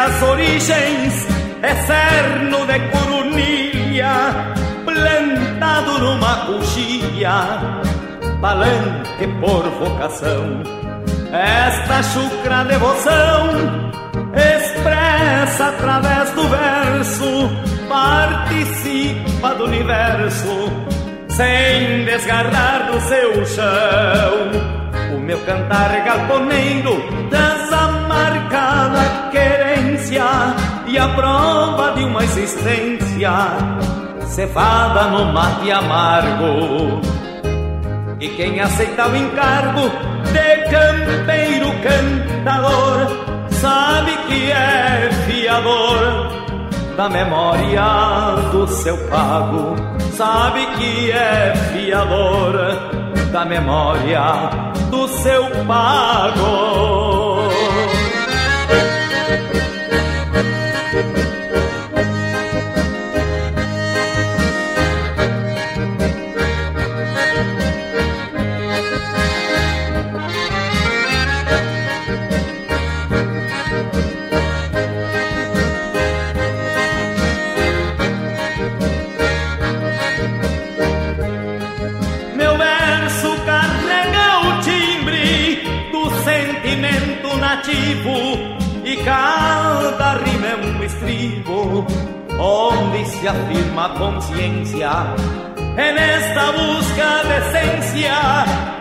As origens cerno de coronilha, plantado numa coxilha, palanque por vocação. Esta chucra devoção expressa através do verso participa do universo sem desgarrar do seu chão. O meu cantar galponeiro e a prova de uma existência cevada no mate amargo. E quem aceita o encargo de campeiro cantador sabe que é fiador da memória do seu pago, sabe que é fiador da memória do seu pago. Onde se afirma a consciência. É nesta busca de essência,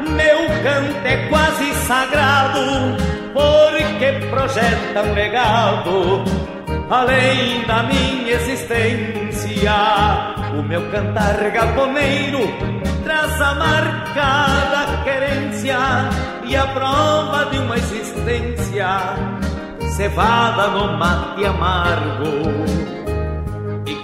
meu canto é quase sagrado, porque projeta um legado além da minha existência. O meu cantar galponeiro traz a marca da querência e a prova de uma existência cevada no mate amargo.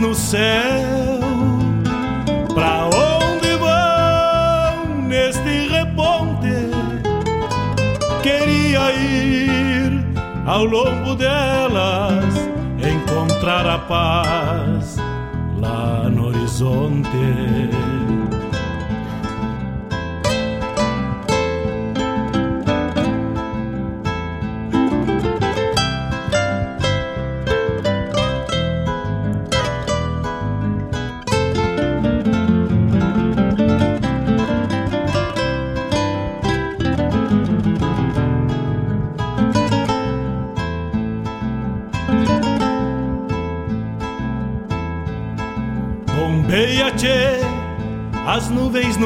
No céu. Pra onde vão neste reponte? Queria ir ao longo delas, encontrar a paz lá no horizonte.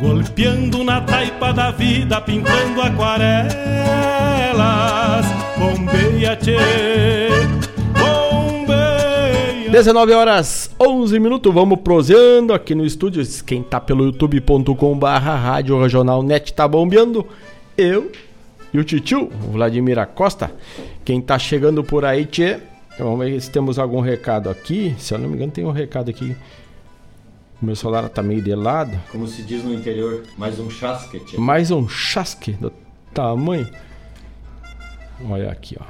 Golpeando na taipa da vida, pintando aquarelas. Bombeia, tchê, bombeia. 19 horas 11 minutos, vamos proseando aqui no estúdio. Quem tá pelo youtube.com barra rádio regional net tá bombeando. Eu e o titio, Vladimir Acosta. Quem tá chegando por aí, tchê, vamos ver se temos algum recado aqui. Se eu não me engano, tem um recado aqui. O meu celular tá meio de lado. Como se diz no interior, mais um chasque. tchê. Mais um chasque do tamanho. Olha aqui, ó.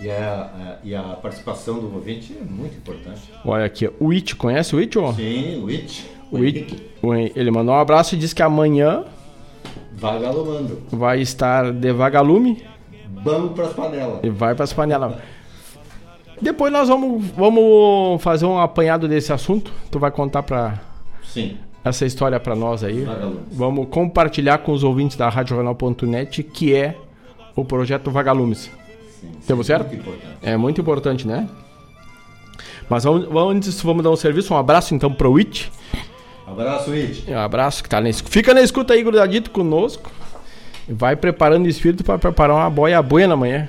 E a, a- e a participação do ouvinte é muito importante. Olha aqui, o It, conhece o It? ó? Sim, o It. O It, ele mandou um abraço e disse que amanhã Vagalomando. vai estar de vagalume Vamos pras panelas. e vai para as panelas. Depois nós vamos, vamos fazer um apanhado desse assunto. Tu vai contar para Sim. essa história para nós aí. Vagalumes. Vamos compartilhar com os ouvintes da RadioJornal.net que é o projeto Vagalumes. Temos certo? Muito. É muito importante, né? Mas vamos, vamos, antes vamos dar um serviço, um abraço então pro It. Abraço, It. Um abraço que tá na escuta. Fica na escuta aí, grudadito conosco. Vai preparando o espírito para preparar uma boia buena amanhã.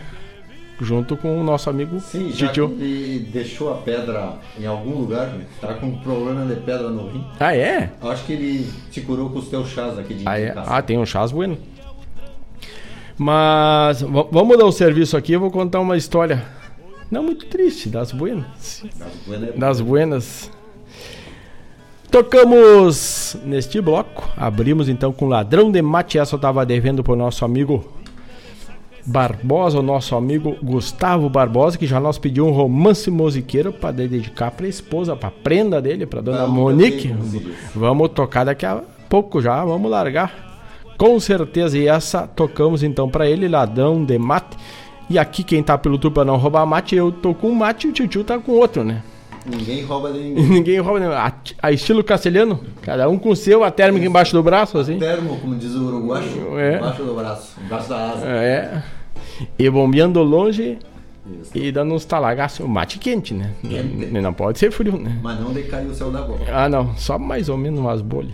Junto com o nosso amigo Sim, já que Titio. ele deixou a pedra em algum lugar, né? tá com problema de pedra no rim. Ah, é? Eu Acho que ele te curou com os teus chás aqui de Ah, é? ah, tem um chás bueno. Mas vamos dar um serviço aqui, eu vou contar uma história. Não muito triste, das buenas. Das buenas é Das buenas. Tocamos neste bloco. Abrimos então com Ladrão de Mate. Essa eu tava devendo pro nosso amigo Barbosa, o nosso amigo Gustavo Barbosa, que já nos pediu um romance musiqueiro para dedicar pra esposa, pra prenda dele, pra dona Vamos Monique. Vamos tocar daqui a pouco já, vamos largar. Com certeza, e essa tocamos então pra ele, Ladrão de Mate. E aqui quem tá pelo tubo pra não roubar mate, eu tô com um mate e o tio tá com outro, né? Ninguém rouba de ninguém. [laughs] Ninguém rouba, né? A, a estilo castelhano, cada um com o seu, a térmica embaixo do braço, assim. Termo, como diz o uruguaio, É. embaixo do braço, embaixo da asa. É. E bombeando longe e dando uns talagaços. O mate quente, né? Quente. [laughs] Não, não pode ser frio, né? Mas não decaiu o céu da boca. Ah, não. Só mais ou menos umas bolhas.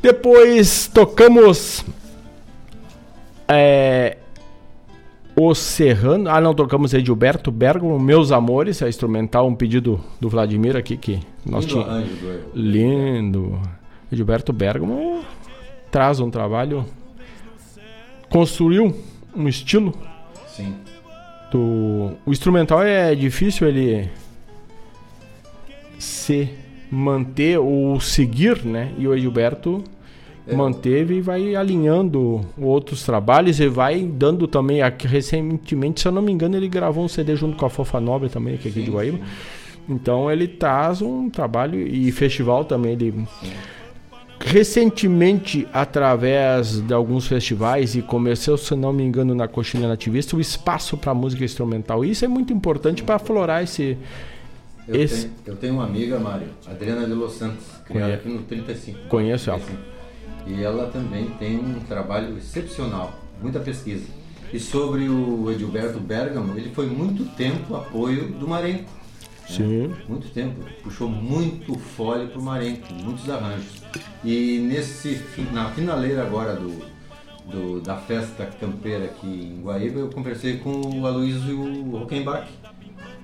Depois tocamos. É. O Serrano. Ah, não, tocamos Edilberto Bergamo, Meus Amores, a instrumental, um pedido do Vladimir aqui que nós Lindo tínhamos. Lindo. Edilberto Bergamo traz um trabalho. Construiu um estilo. Sim. Do... O instrumental é difícil ele se manter ou seguir, né? E o Edilberto É. manteve e vai alinhando outros trabalhos e vai dando também. Aqui, recentemente, se eu não me engano, ele gravou um CD junto com a Fofa Nobre também, que é aqui de Guaíba. Então ele traz um trabalho e festival também. Ele recentemente, através de alguns festivais e começou, se não me engano, na Coxilha Nativista, o espaço para música instrumental. Isso é muito importante para aflorar esse. Eu, esse... tenho, eu tenho uma amiga, Mário, Adriana de Los Santos, criada aqui no 35. Conheço ela. 35. E ela também tem um trabalho excepcional, muita pesquisa. E sobre o Edilberto Bergamo, ele foi muito tempo apoio do Marenco. Sim. Muito tempo. Puxou muito fole pro Marenco, muitos arranjos. E nesse, na finaleira agora do, do- da festa campeira aqui em Guaíba, eu conversei com o Aloysio Rockenbach.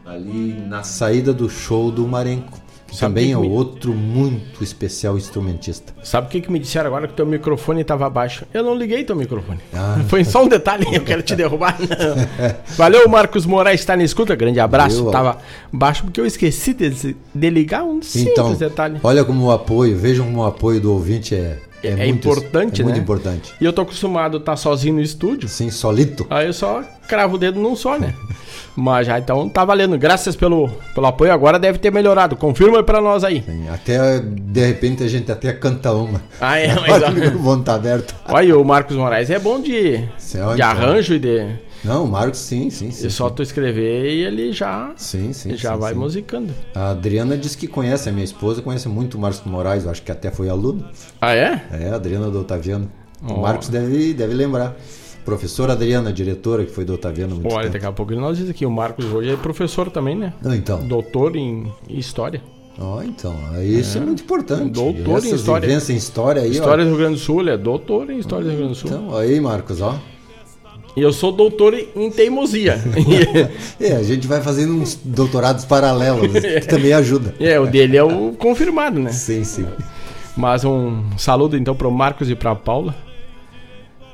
Ali na saída do show do Marenco. Que Sabe Também que é me- outro muito especial instrumentista. Sabe o que, que me disseram agora que teu microfone estava baixo? Eu não liguei teu microfone. Ah. [laughs] Foi só um detalhe, eu quero te derrubar. Não. [laughs] Valeu, Marcos Moraes, está na escuta. Grande abraço. Valeu. Tava baixo porque eu esqueci de, de ligar um simples Então, detalhe. olha como o apoio, vejam como o apoio do ouvinte é, é, É muito, importante, é muito né? importante. E eu tô acostumado a estar sozinho no estúdio. Sim, solito. Aí eu só cravo o dedo num só, né? [laughs] Mas já então tá valendo. Graças pelo, pelo apoio. Agora deve ter melhorado. Confirma aí pra nós aí. Sim, Até de repente a gente até canta uma. Ah, é, [laughs] mas- o microfone tá aberto. Olha, o Marcos Moraes é bom de, Céu, de então. arranjo e de. Não, o Marcos, sim, sim, sim. É só tu escrever e ele já, Sim, sim. já sim, vai sim. musicando. A Adriana disse que conhece, a minha esposa conhece muito o Marcos Moraes, eu acho que até foi aluno. Ah, é? É, a Adriana do Otaviano. Ó. O Marcos deve, deve lembrar. Professora Adriana, diretora, que foi do Otaviano muito Olha, tempo. daqui a pouco ele nós diz aqui. O Marcos hoje é professor também, né? Não, então. Doutor em história. Ó, então, isso é, muito importante. Doutor em Essas história. vivências em história aí, ó. História do Rio Grande do Sul, ele é doutor em história do Rio Grande do Sul. Então, aí, Marcos, ó. E eu sou doutor em teimosia. [laughs] é, a gente vai fazendo uns doutorados paralelos, que também ajuda. É, o dele é o confirmado, né? Sim, sim. Mas um saludo então pro Marcos e pra Paula.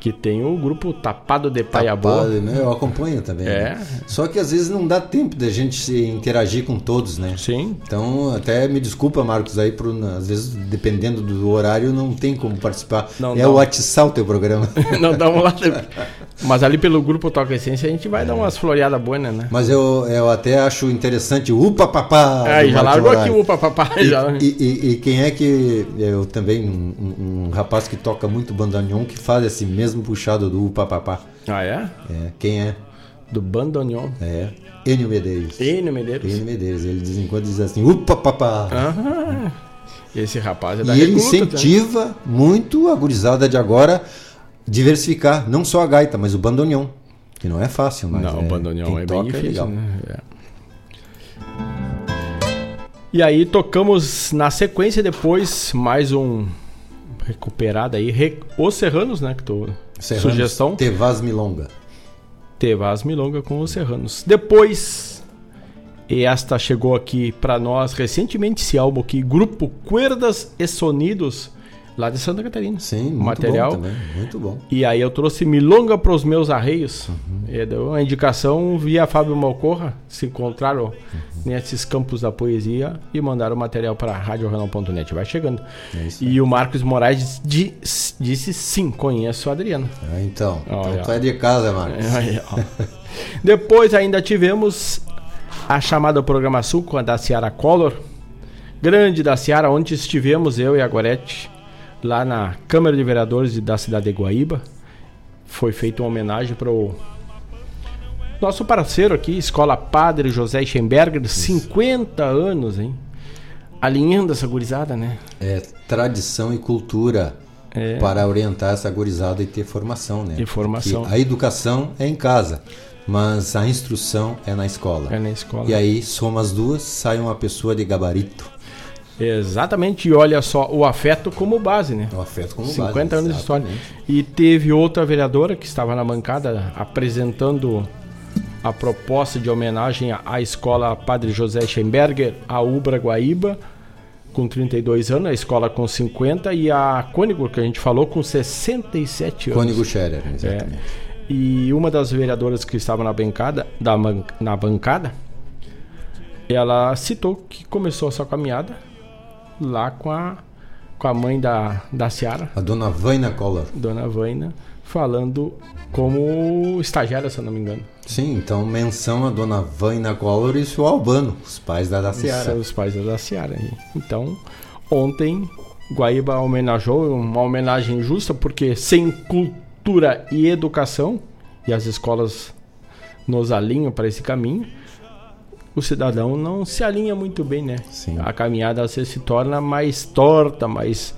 Que tem o grupo Tapado de Paiabó. Né? Eu acompanho também. É. Né? Só que às vezes não dá tempo da gente se interagir com todos, né? Sim. Então, até me desculpa, Marcos, aí, por, às vezes, dependendo do horário, não tem como participar. Não é dá. o WhatsApp o teu programa. [laughs] não dá um lado. Mas ali pelo grupo Toca Essência a gente vai dar umas floreadas boas, né? Mas eu, eu até acho interessante o Upa Papá. É, já largou aqui o Upa Papá. E, já. e, e- e quem é que. Eu também, um, um- rapaz que toca muito bandoneon que faz esse mesmo puxado do Upa Papá. Ah, é? É, quem é? Do bandoneon. É. Enio Medeiros. Enio Medeiros. Enio Medeiros. Ele de vez em quando diz assim: Upa Papá. Ah, esse rapaz é da E ele recruta, incentiva muito a gurizada de agora diversificar, não só a gaita, mas o bandoneon. Que não é fácil, mas. Não, é, o bandoneon é bem toca difícil, legal. né? É. E aí tocamos na sequência depois mais um recuperado aí, Re- Os Serranos, né? Que tô, Serranos, sugestão. Tevaz Milonga. Tevaz Milonga com os Serranos. Depois, e esta chegou aqui para nós recentemente, esse álbum aqui, Grupo Cuerdas e Sonidos, lá de Santa Catarina. Sim, muito material. bom também, muito bom. E aí eu trouxe Milonga para os meus arreios. Uhum. E deu uma indicação via Fábio Malcorra. Se encontraram Uhum. nesses campos da poesia e mandaram o material para radiorenal.net. Vai chegando. É e o Marcos Moraes di- disse sim, conheço o Adriano. Ah, então, Olha. então tu é de casa, Marcos. É, aí, ó. [laughs] Depois ainda tivemos a chamada Programa Sul com a da Ciara Collor. Grande da Ciara, onde estivemos eu e a Gorete, lá na Câmara de Vereadores da cidade de Guaíba. Foi feita uma homenagem para o nosso parceiro aqui, Escola Padre José Schemberger, 50 anos, hein? Alinhando essa gurizada, né? É tradição e cultura É. para orientar essa gurizada e ter formação, né? E formação. Porque a educação é em casa, mas a instrução é na escola. É na escola. E aí, soma as duas, sai uma pessoa de gabarito. Exatamente, e olha só, o afeto como base, né? O afeto como 50 base, anos de história. E teve outra vereadora que estava na bancada apresentando a proposta de homenagem à- escola Padre José Schemberger, a Ubra Guaíba, com 32 anos, a escola com 50 e a Cônigo, que a gente falou, com 67 anos. Cônigo Scherer, exatamente. É. E uma das vereadoras que estava na bancada, da, na bancada, ela citou que começou a sua caminhada lá com a, com a mãe da, da Ciara, A dona Vaina Collor. Dona Vaina, falando como estagiária, se eu não me engano. Sim, então menção a dona Vaina Collor e o seu Albano, os pais da Daciara. Os pais da Ciara. Então, ontem, Guaíba homenageou, uma homenagem justa, porque sem cultura e educação, e as escolas nos alinham para esse caminho, o cidadão não se alinha muito bem, né? Sim. A caminhada às vezes se torna mais torta, mais,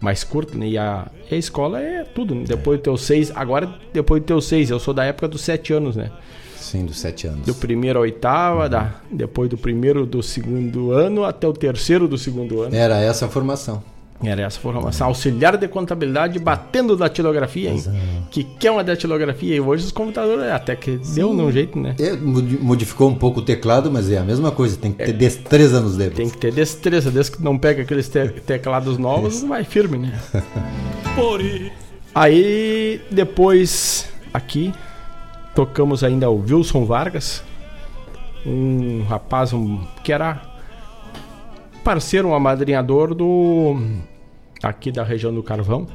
mais curta, né? E a, a escola é tudo, né? Depois do teu seis, agora depois do teu seis, eu sou da época dos sete anos, né? Sim, dos sete anos. Do primeiro à oitava, da, depois do primeiro do segundo ano até o terceiro do segundo ano. Era essa a formação. Era essa formação. Auxiliar de contabilidade batendo datilografia, hein? Que quer uma datilografia. E hoje os computadores até que deu de um jeito, né? É, modi- modificou um pouco o teclado, mas é a mesma coisa, tem que ter destreza nos dedos. Tem que ter destreza, desde que não pega aqueles te- [laughs] teclados novos, vai firme, né? [laughs] Aí depois aqui tocamos ainda o Wilson Vargas, um rapaz um, que era parceiro, um amadrinhador do aqui da região do Carvão.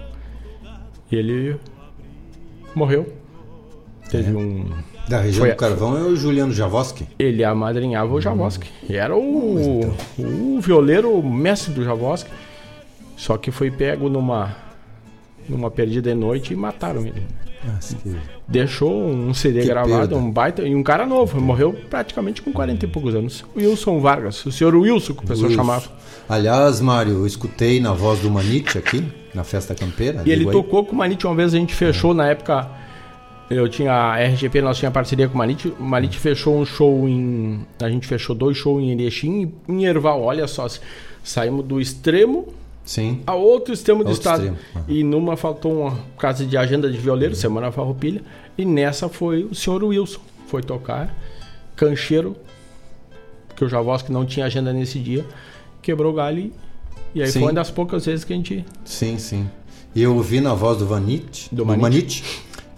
Ele morreu. Teve É. um Da região Foi- do Carvão é o Juliano Javoski. ele amadrinhava o Javoski. E era o, o violeiro mestre do Javoski. Só que foi pego numa, numa perdida de noite e mataram ele. Nossa, que- Deixou um CD Que gravado, perda. um baita. E um cara novo. Morreu praticamente com 40 e poucos anos. Wilson Vargas. O senhor Wilson, que o pessoal Wilson. chamava. Aliás, Mário, eu escutei na voz do Manite aqui, na festa campeira. E ele aí. tocou com o Manite uma vez, a gente fechou na época. Eu tinha a RGP, nós tinha parceria com o Manite. O Manite fechou um show em. A gente fechou dois shows em Erechim e em Erval. Olha só, saímos do extremo Sim. A outro extremo do Outro estado. extremo, E numa faltou uma casa de agenda de violeiro, Semana Farroupilha. E nessa foi o senhor Wilson. Foi tocar. Cancheiro. Que o Javoski não tinha agenda nesse dia. Quebrou o galho. e- E aí Sim. foi uma das poucas vezes que a gente. Sim, sim. E eu ouvi na voz do Vanit, do, Manit. Manit,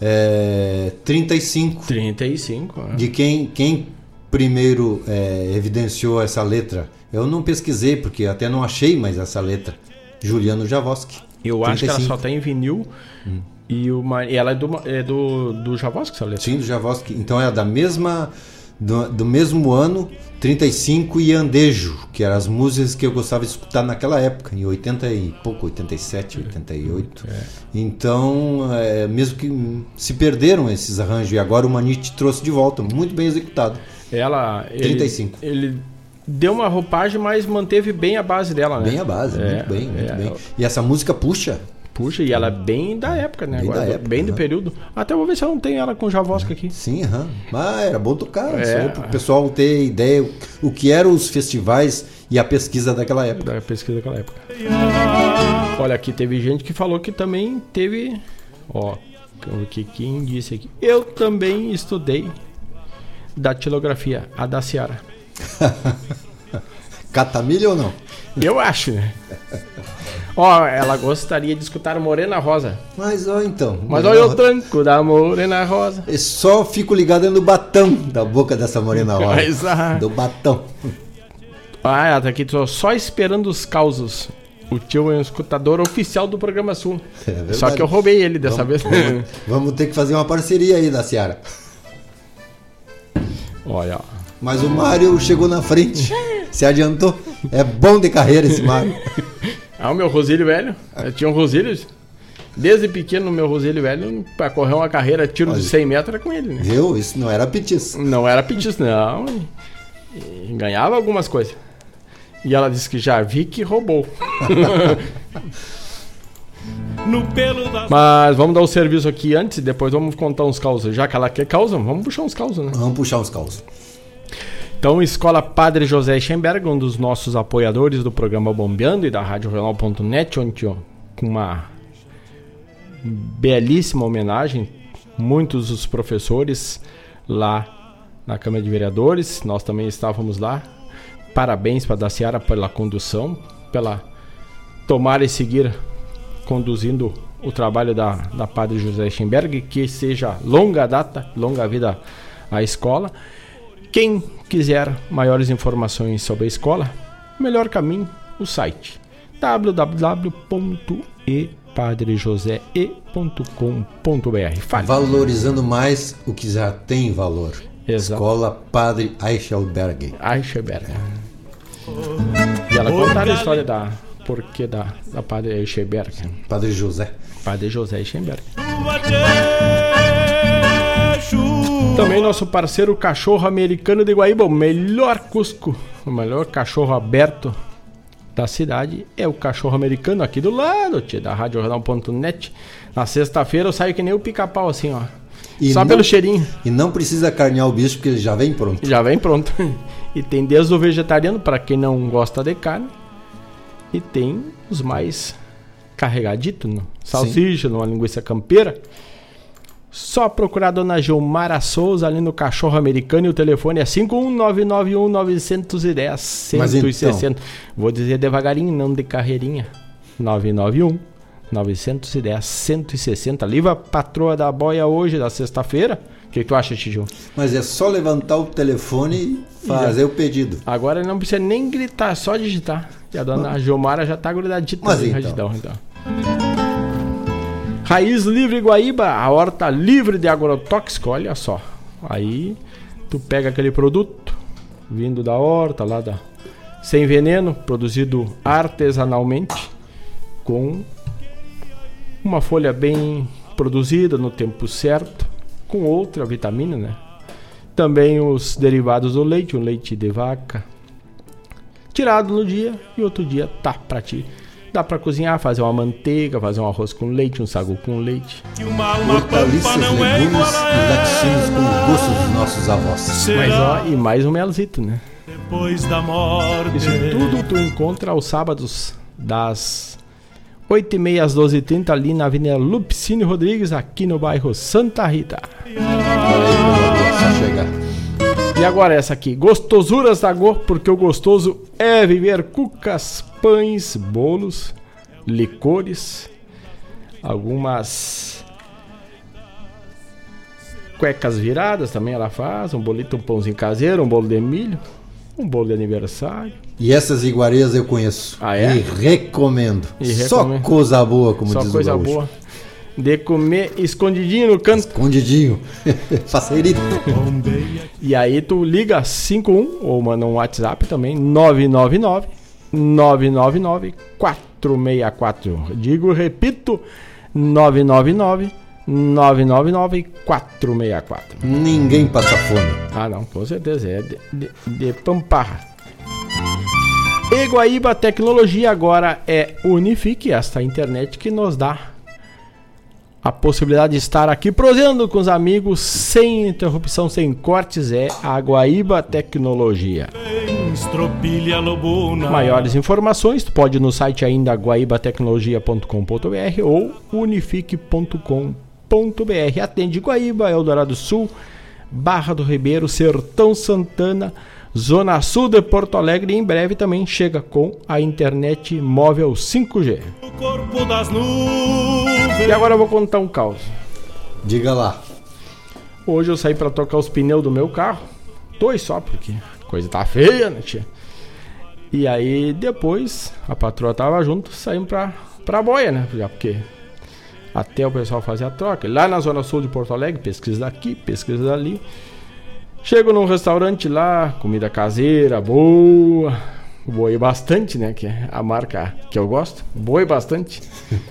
é, 35. 35, é. De quem, quem primeiro é, evidenciou essa letra. Eu não pesquisei, porque até não achei mais essa letra. Juliano Javoski. Eu acho que ela 35. só tem em vinil. E, uma, e ela é do, é do, do Javoski, essa letra. Sim, do Javoski. Então é da mesma. Do, do mesmo ano, 35 e Andejo, que eram as músicas que eu gostava de escutar naquela época, em 80 e pouco, 87, 88. Então, é, mesmo que hum, se perderam esses arranjos, e agora o Manite trouxe de volta, muito bem executado. Ela. ele- 35. Ele, deu uma roupagem, mas manteve bem a base dela, né? Bem a base, É, muito bem, muito é. bem. E essa música puxa. Puxa, e ela é bem da época, né? Bem Agora, da época, bem do período. Até vou ver se eu não tenho ela com Javoska aqui. Sim, aham. Mas era bom tocar, É. para o pessoal ter ideia o- que eram os festivais e a pesquisa daquela época. Da pesquisa daquela época. Olha, aqui teve gente que falou que também teve. Ó, o que quem disse aqui? Eu também estudei datilografia, a da Ciara. [laughs] Catamilha ou não? Eu acho, né? [laughs] Ó, ela gostaria de escutar Morena Rosa. Mas ó, então. Mas olha o tranco da Morena Rosa. Eu só fico ligado no batão da boca dessa morena [laughs] rosa. Exato. Do batão. Ah, ela tá aqui tô só esperando os causos. O tio é um escutador oficial do programa Sul. É. Só que eu roubei ele dessa Vamos- vez. Vamos, vamos ter que fazer uma parceria aí da Seara. Olha, ó. Mas o Mário chegou na frente. [laughs] Se adiantou. É bom de carreira esse Mário. [laughs] Ah, o meu Rosilho velho. Eu tinha um Rosilho. Desde pequeno, o meu Rosilho velho, pra correr uma carreira tiro de 100 metros era com ele, né? Viu? Isso não era petis. Não era petis, não. E- e ganhava algumas coisas. E ela disse que já vi que roubou. [laughs] No pelo das Mas vamos dar o serviço aqui antes e depois vamos contar uns causos. Já que ela quer causa, vamos puxar uns causos, né? Vamos puxar uns causos. Então, Escola Padre José Schemberg, um dos nossos apoiadores do programa Bombeando e da Rádio Jornal.net, onde, com uma belíssima homenagem, muitos dos professores lá na Câmara de Vereadores, nós também estávamos lá. Parabéns para a Daciara pela condução, pela tomar e seguir conduzindo o trabalho da, da Padre José Schemberg, que seja longa data, longa vida à escola. Quem quiser maiores informações sobre a escola, melhor caminho, o site www.epadrejosee.com.br. Valorizando mais o que já tem valor. Exato. Escola Padre Eichelberg. Eichelberg. E ela contaram a história da porquê da, da Padre Eichelberg. Padre José. Padre José Eichelberg. Também nosso parceiro cachorro americano de Guaíba, o melhor Cusco, o melhor cachorro aberto da cidade é o cachorro americano aqui do lado, tia, da Rádio Jornal.net. Na sexta-feira eu saio que nem o pica-pau assim, ó. E Só não- pelo cheirinho. E não precisa carnear o bicho porque ele já vem pronto. Já vem pronto. E tem desde o vegetariano para quem não gosta de carne. E tem os mais carregaditos, no salsicha, numa linguiça campeira. Só procurar a dona Gilmara Souza ali no Cachorro Americano e o telefone é 51991 910 Mas 160. então- Vou dizer devagarinho, não de carreirinha. 991 910 160. Liva patroa da boia hoje, da sexta-feira. O que, que tu acha, Tiju? Mas é só levantar o telefone e fazer Já. o pedido. Agora não precisa nem gritar, só digitar. E a dona Gilmara já tá grudadita Mas então. Radidão, então. Raiz Livre Guaíba, a horta livre de agrotóxico, olha só. Aí tu pega aquele produto vindo da horta, lá da sem veneno, produzido artesanalmente, com uma folha bem produzida no tempo certo, com outra vitamina, né? Também os derivados do leite, o leite de vaca, tirado no dia e outro dia tá pra ti. Dá pra cozinhar, fazer uma manteiga, fazer um arroz com leite, um sagu com leite. que uma alma Hortaliças, pampa não é legumes igual a e laticínios com o gosto dos nossos avós. Mas ó, e mais um melzito, né? depois da morte. Isso tudo tu encontra aos sábados das 8h30 às 12h30 ali na Avenida Lupicínio Rodrigues, aqui no bairro Santa Rita. Só chegar. E agora essa aqui, Gostosuras da Go, porque o gostoso é viver cucas, pães, bolos, licores, algumas cuecas viradas também ela faz, um bolito, um pãozinho caseiro, um bolo de milho, um bolo de aniversário. E essas iguarias eu conheço. Ah, é? E recomendo. E Só recomendo. coisa boa, como Só diz coisa o gaúcho. boa. De comer escondidinho no canto. Escondidinho. [laughs] Faceirito. E aí tu liga 51 ou manda um WhatsApp também, 999 999 464. Digo, repito, 999 999 464. Ninguém passa fome. Ah, não, com certeza. É de, de, de Pamparra. E Guaíba Tecnologia agora é Unifique, esta internet que nos dá a possibilidade de estar aqui prosendo com os amigos sem interrupção, sem cortes. É a Guaíba Tecnologia. Maiores informações, tu pode ir no site ainda guaibatecnologia.com.br ou unifique.com.br. Atende Guaíba, Eldorado Sul, Barra do Ribeiro, Sertão Santana, Zona Sul de Porto Alegre em breve também chega com a internet móvel 5G. O corpo das nuvens. E agora eu vou contar um caos. Diga lá. Hoje eu saí para trocar os pneus do meu carro. Dois só, porque a coisa tá feia, né, tia? E aí depois a patroa tava junto, saímos pra, pra boia, né? Já porque até o pessoal fazer a troca. Lá na zona sul de Porto Alegre, pesquisa daqui, pesquisa dali. Chego num restaurante lá, comida caseira, boa. Boi bastante, né? Que é a marca que eu gosto. Boi bastante. [laughs]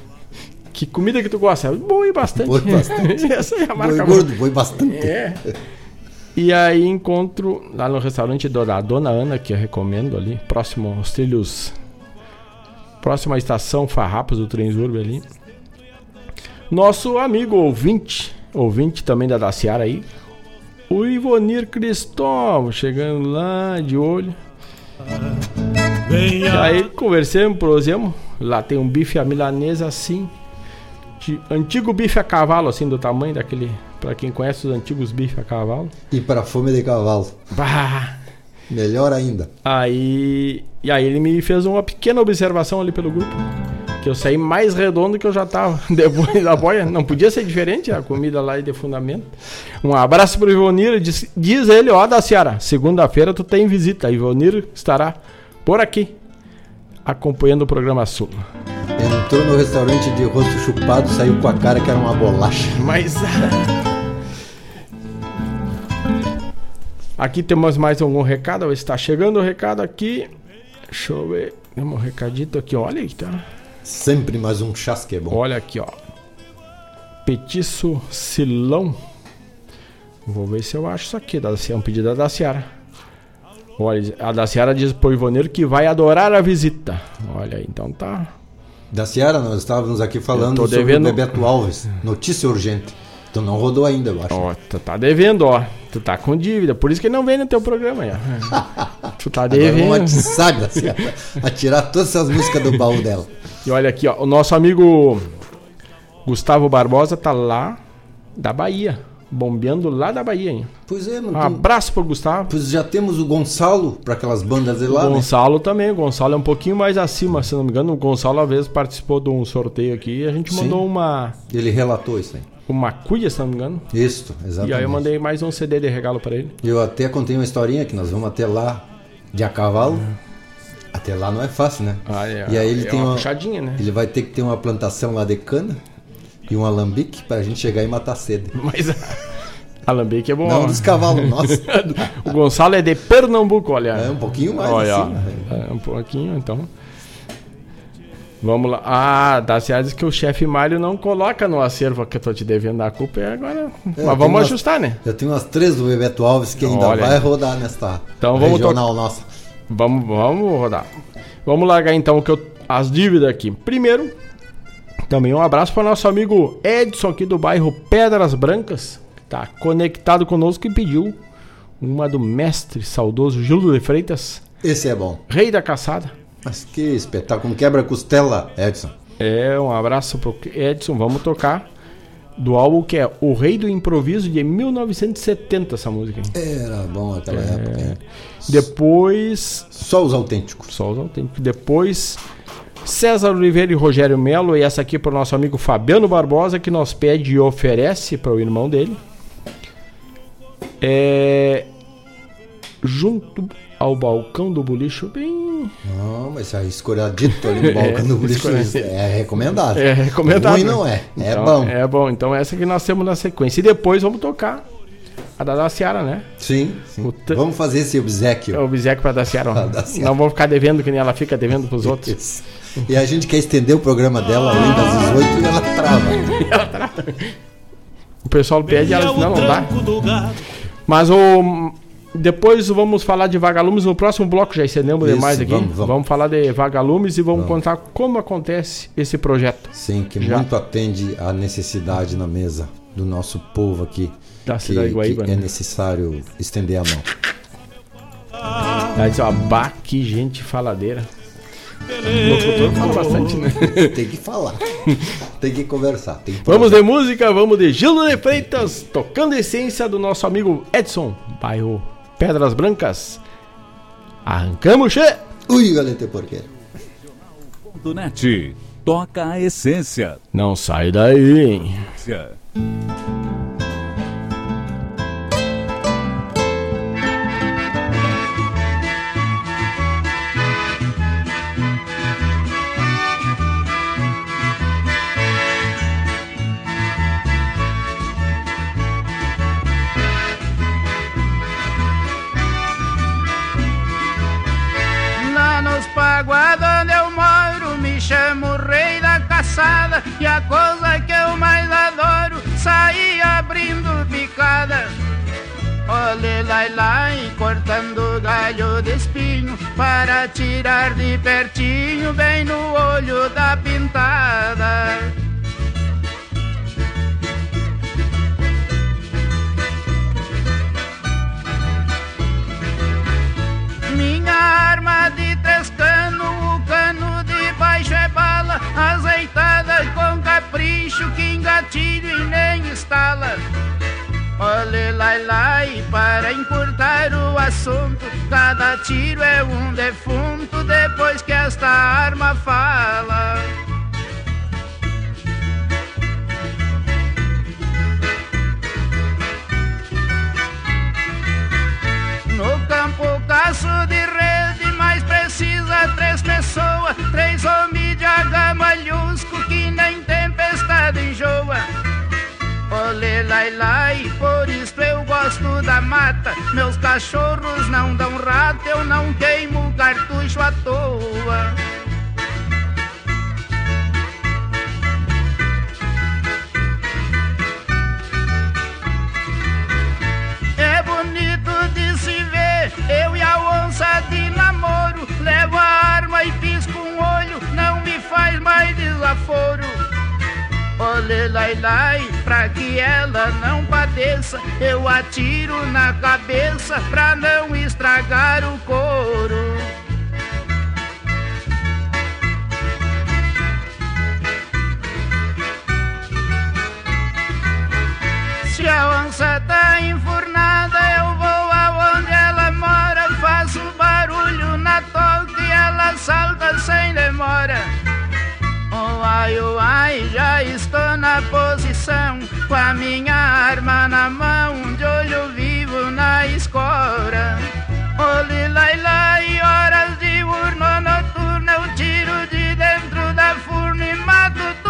Que comida que tu gosta? Boi bastante. Boi bastante. [laughs] Essa é a marca Boi gordo, boi bastante. É. E aí encontro lá no restaurante da Dona Ana, que eu recomendo ali, próximo aos trilhos. Próxima à estação Farrapos do Transurb ali. Nosso amigo ouvinte, ouvinte também da Daciara aí, o Ivonir Cristóvão, chegando lá de olho. E aí conversamos, prosemos. Lá tem um bife à milanesa assim. de- antigo bife a cavalo, assim, do tamanho daquele. Pra quem conhece os antigos bife a cavalo. E para fome de cavalo. Bah! Melhor ainda. Aí. E aí ele me fez uma pequena observação ali pelo grupo. Que eu saí mais redondo que eu já tava [laughs] depois da boia. Não podia ser diferente a comida lá de fundamento. Um abraço pro Ivonir. Diz, diz ele, ó, da Seara. Segunda-feira tu tem visita. Ivonir estará por aqui. Acompanhando o programa Sul. Entrou no restaurante de rosto chupado, saiu com a cara que era uma bolacha. Mas. Aqui temos mais algum recado. Está chegando o recado aqui. Deixa eu ver. Temos um recadito aqui. Olha aí, tá. Sempre mais um chasque é bom. Olha aqui, ó. Petiço Silão. Vou ver se eu acho isso aqui. É um pedido da Ciara. Olha, a da Ciara diz pro Ivoneiro que vai adorar a visita. Olha então tá. Da Ciara, nós estávamos aqui falando sobre devendo- o Bebeto Alves. Notícia urgente. Tu não rodou ainda, eu acho. Ó, tu tá devendo, ó. Tu tá com dívida. Por isso que ele não vem no teu programa aí, ó. [laughs] Tu tá Agora devendo. vamos atiçar da Ciara. A tirar todas essas músicas do baú dela. [laughs] E olha aqui, ó, o nosso amigo Gustavo Barbosa tá lá da Bahia, bombeando lá da Bahia, hein? Pois é, Um mano. abraço pro Gustavo. Pois já temos o Gonçalo para aquelas bandas de lá, o né? Gonçalo também, o Gonçalo é um pouquinho mais acima, se não me engano. O Gonçalo, às vezes, participou de um sorteio aqui e a gente Sim. mandou uma, Ele relatou isso aí. uma cuia, se não me engano. Isso, exatamente. E aí eu mandei mais um CD de regalo pra ele. Eu até contei uma historinha que nós vamos até lá de a cavalo. Até lá não é fácil, né? Ah, é, e aí ele é tem uma uma, puxadinha, né? Ele vai ter que ter uma plantação lá de cana e um alambique pra gente chegar e matar sede. [laughs] Mas Alambique é bom. Não ó. dos cavalos, [laughs] nossa. o Gonçalo é de Pernambuco, olha. É um pouquinho mais olha, acima. ó. É um pouquinho, então. Vamos lá. Ah, da Seara diz que o chefe Mário não coloca no acervo que eu tô te devendo a culpa é agora. É, Mas tem vamos umas- ajustar, né? Eu tenho umas três do Bebeto Alves que ainda Olha vai rodar nesta Então vamos regional nossa. Vamos, vamos rodar. Vamos largar então que eu- as dívidas aqui. Primeiro, também um abraço para nosso amigo Edson aqui do bairro Pedras Brancas, que tá conectado conosco e pediu uma do mestre saudoso Gildo de Freitas, Esse é bom. rei da caçada. Mas que espetáculo. Quebra-costela, Edson. É, um abraço pro Edson. Vamos tocar do álbum que é O Rei do Improviso de 1970, essa música. Era bom aquela é... época. Hein? Depois. Só os autênticos. Só os autênticos. Depois. César Oliveira e Rogério Melo, e essa aqui para o nosso amigo Fabiano Barbosa, que nos pede e oferece para o irmão dele. É. Junto ao balcão do bolicho, bem. Não, mas aí escoradito ali no balcão do bolicho é recomendado. É recomendado. Ruim não é, é então, bom. É bom, então essa que nós temos na sequência. E depois vamos tocar a da Daciara, né? Sim, sim. T... Vamos fazer esse obsequio. É o obsequio pra Daciara. [laughs] Não vamos ficar devendo que nem ela fica devendo pros [laughs] outros. Isso. E a gente quer estender o programa dela além das 18 e ela trava. [laughs] ela trava. O pessoal pede e ela diz, não, não dá. Mas o depois vamos falar de vagalumes no próximo bloco, já estendemos Isso, demais aqui. Vamos, vamos. vamos, falar de vagalumes e vamos, vamos, contar como acontece esse projeto. Sim, que já. muito atende à necessidade na mesa do nosso povo aqui. Da cidade de Guaíba, que né? É necessário estender a mão. Aí ó, bah, que gente faladeira. O locutor fala bastante, né? [laughs] Tem que falar. Tem que conversar. Tem que vamos de música, vamos de Gildo de Freitas, tocando a essência do nosso amigo Edson, bairro Pedras Brancas. Arrancamos, che! Ui, galete porqueiro. Do net, toca a essência. Não sai daí, hein? E a coisa que eu mais adoro Sair abrindo picada. Olhe lá, lá, cortando galho de espinho Para tirar de pertinho Bem no olho da pintada. Minha arma de três canos O cano de baixo é bala Com capricho Que engatilho e nem estala. Olhe lá, lá, e para encurtar o assunto. Cada tiro é um defunto Depois que esta arma fala. No campo caço de rede, mas precisa três pessoas, três homens de agamalhusco que nem tempestade enjoa. Olê, lai, lai, por isso eu gosto da mata. Meus cachorros não dão rato, eu não queimo cartucho à toa. É bonito de se ver, eu e a onça de namoro. Levo a arma e pisco um faz mais desaforo. Olê, lai, lai, pra que ela não padeça, eu atiro na cabeça pra não estragar o couro. Se a onça tá enfurnada, eu vou aonde ela mora. Faço barulho na toca e ela salta sem demora. Oh ai, oh ai, já estou na posição. Com a minha arma na mão, de olho vivo na escora. Olhe lai lai, horas de urno noturno, eu tiro de dentro da furna e mato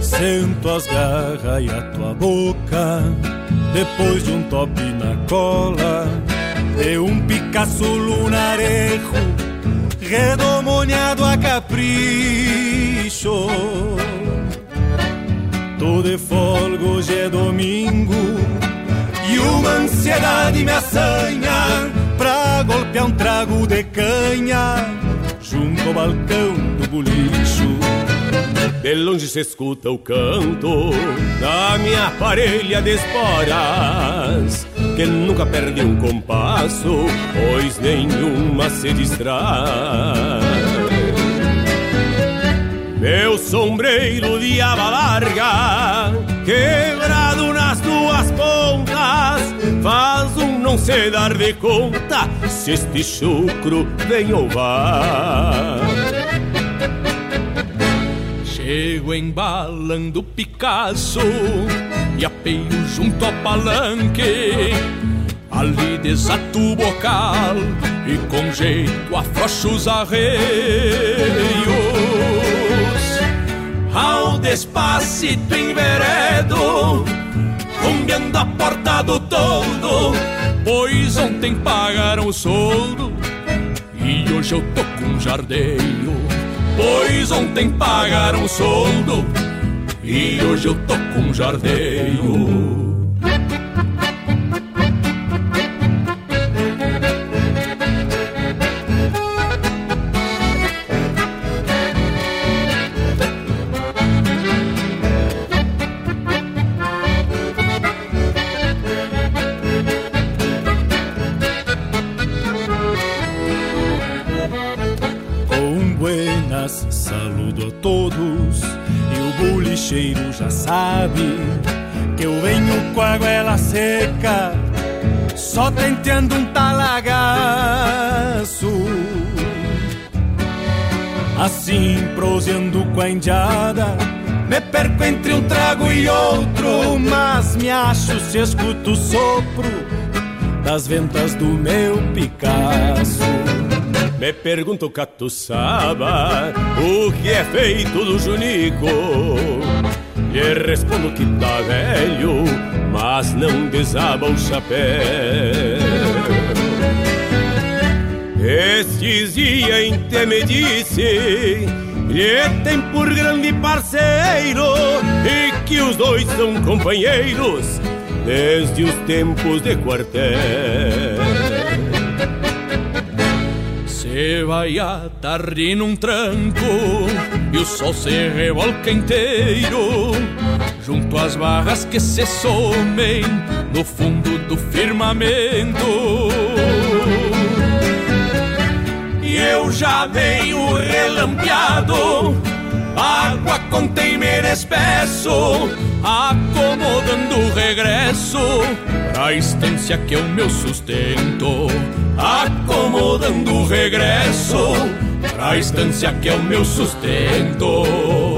Sento as garras e a tua boca Depois de um top na cola. De um Picasso lunarejo Redomoniado a capricho. Tô de folga, hoje é domingo E uma ansiedade me assanha Pra golpear um trago de canha Junto ao balcão do bolicho de longe se escuta o canto da minha parelha de esporas, que nunca perde um compasso, pois nenhuma se distrai. Meu sombreiro de aba larga, quebrado nas duas pontas, faz um não se dar de conta se este chucro vem ou vai. Chego embalando Picasso e apeio junto ao palanque. Ali desato o bocal e com jeito afrouxo os arreios. Ao despacito enveredo, rumbeando a porta do todo, pois ontem pagaram o soldo e hoje eu tô com jardeio. Pois ontem pagaram o soldo e hoje eu tô com jardeio. Bolicheiro já sabe Que eu venho com a goela seca Só tenteando um talagaço Assim proseando com a indiada Me perco entre um trago e outro Mas me acho se escuto o sopro Das ventas do meu Picasso Me pergunto, catuçaba, o que é feito do Junico? Lhe respondo que tá velho, mas não desaba o chapéu. Estes dias em te me disse, lhe tem por grande parceiro, e que os dois são companheiros desde os tempos de quartel. Se vai a tarde num tranco e o sol se revolca inteiro junto às barras que se somem no fundo do firmamento. E eu já venho relampeado, água com temer espesso, acomodando o regresso pra estância que é o meu sustento. Acomodando o regresso pra estância que é o meu sustento.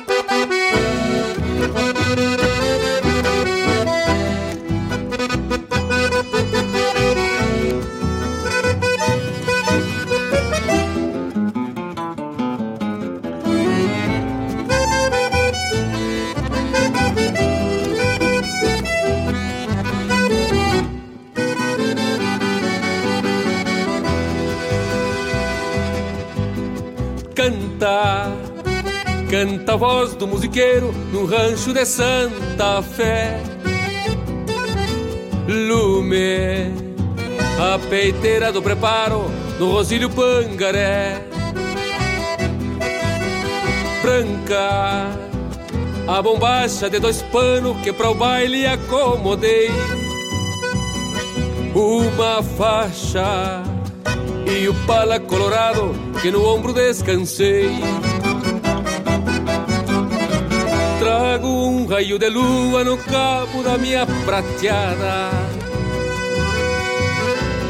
Canta, a voz do musiqueiro no rancho de Santa Fé. Lume, a peiteira do preparo no Rosílio Pangaré. Branca, a bombacha de dois panos que para o baile acomodei. Uma faixa e o pala colorado que no ombro descansei. Trago um raio de lua no cabo da minha prateada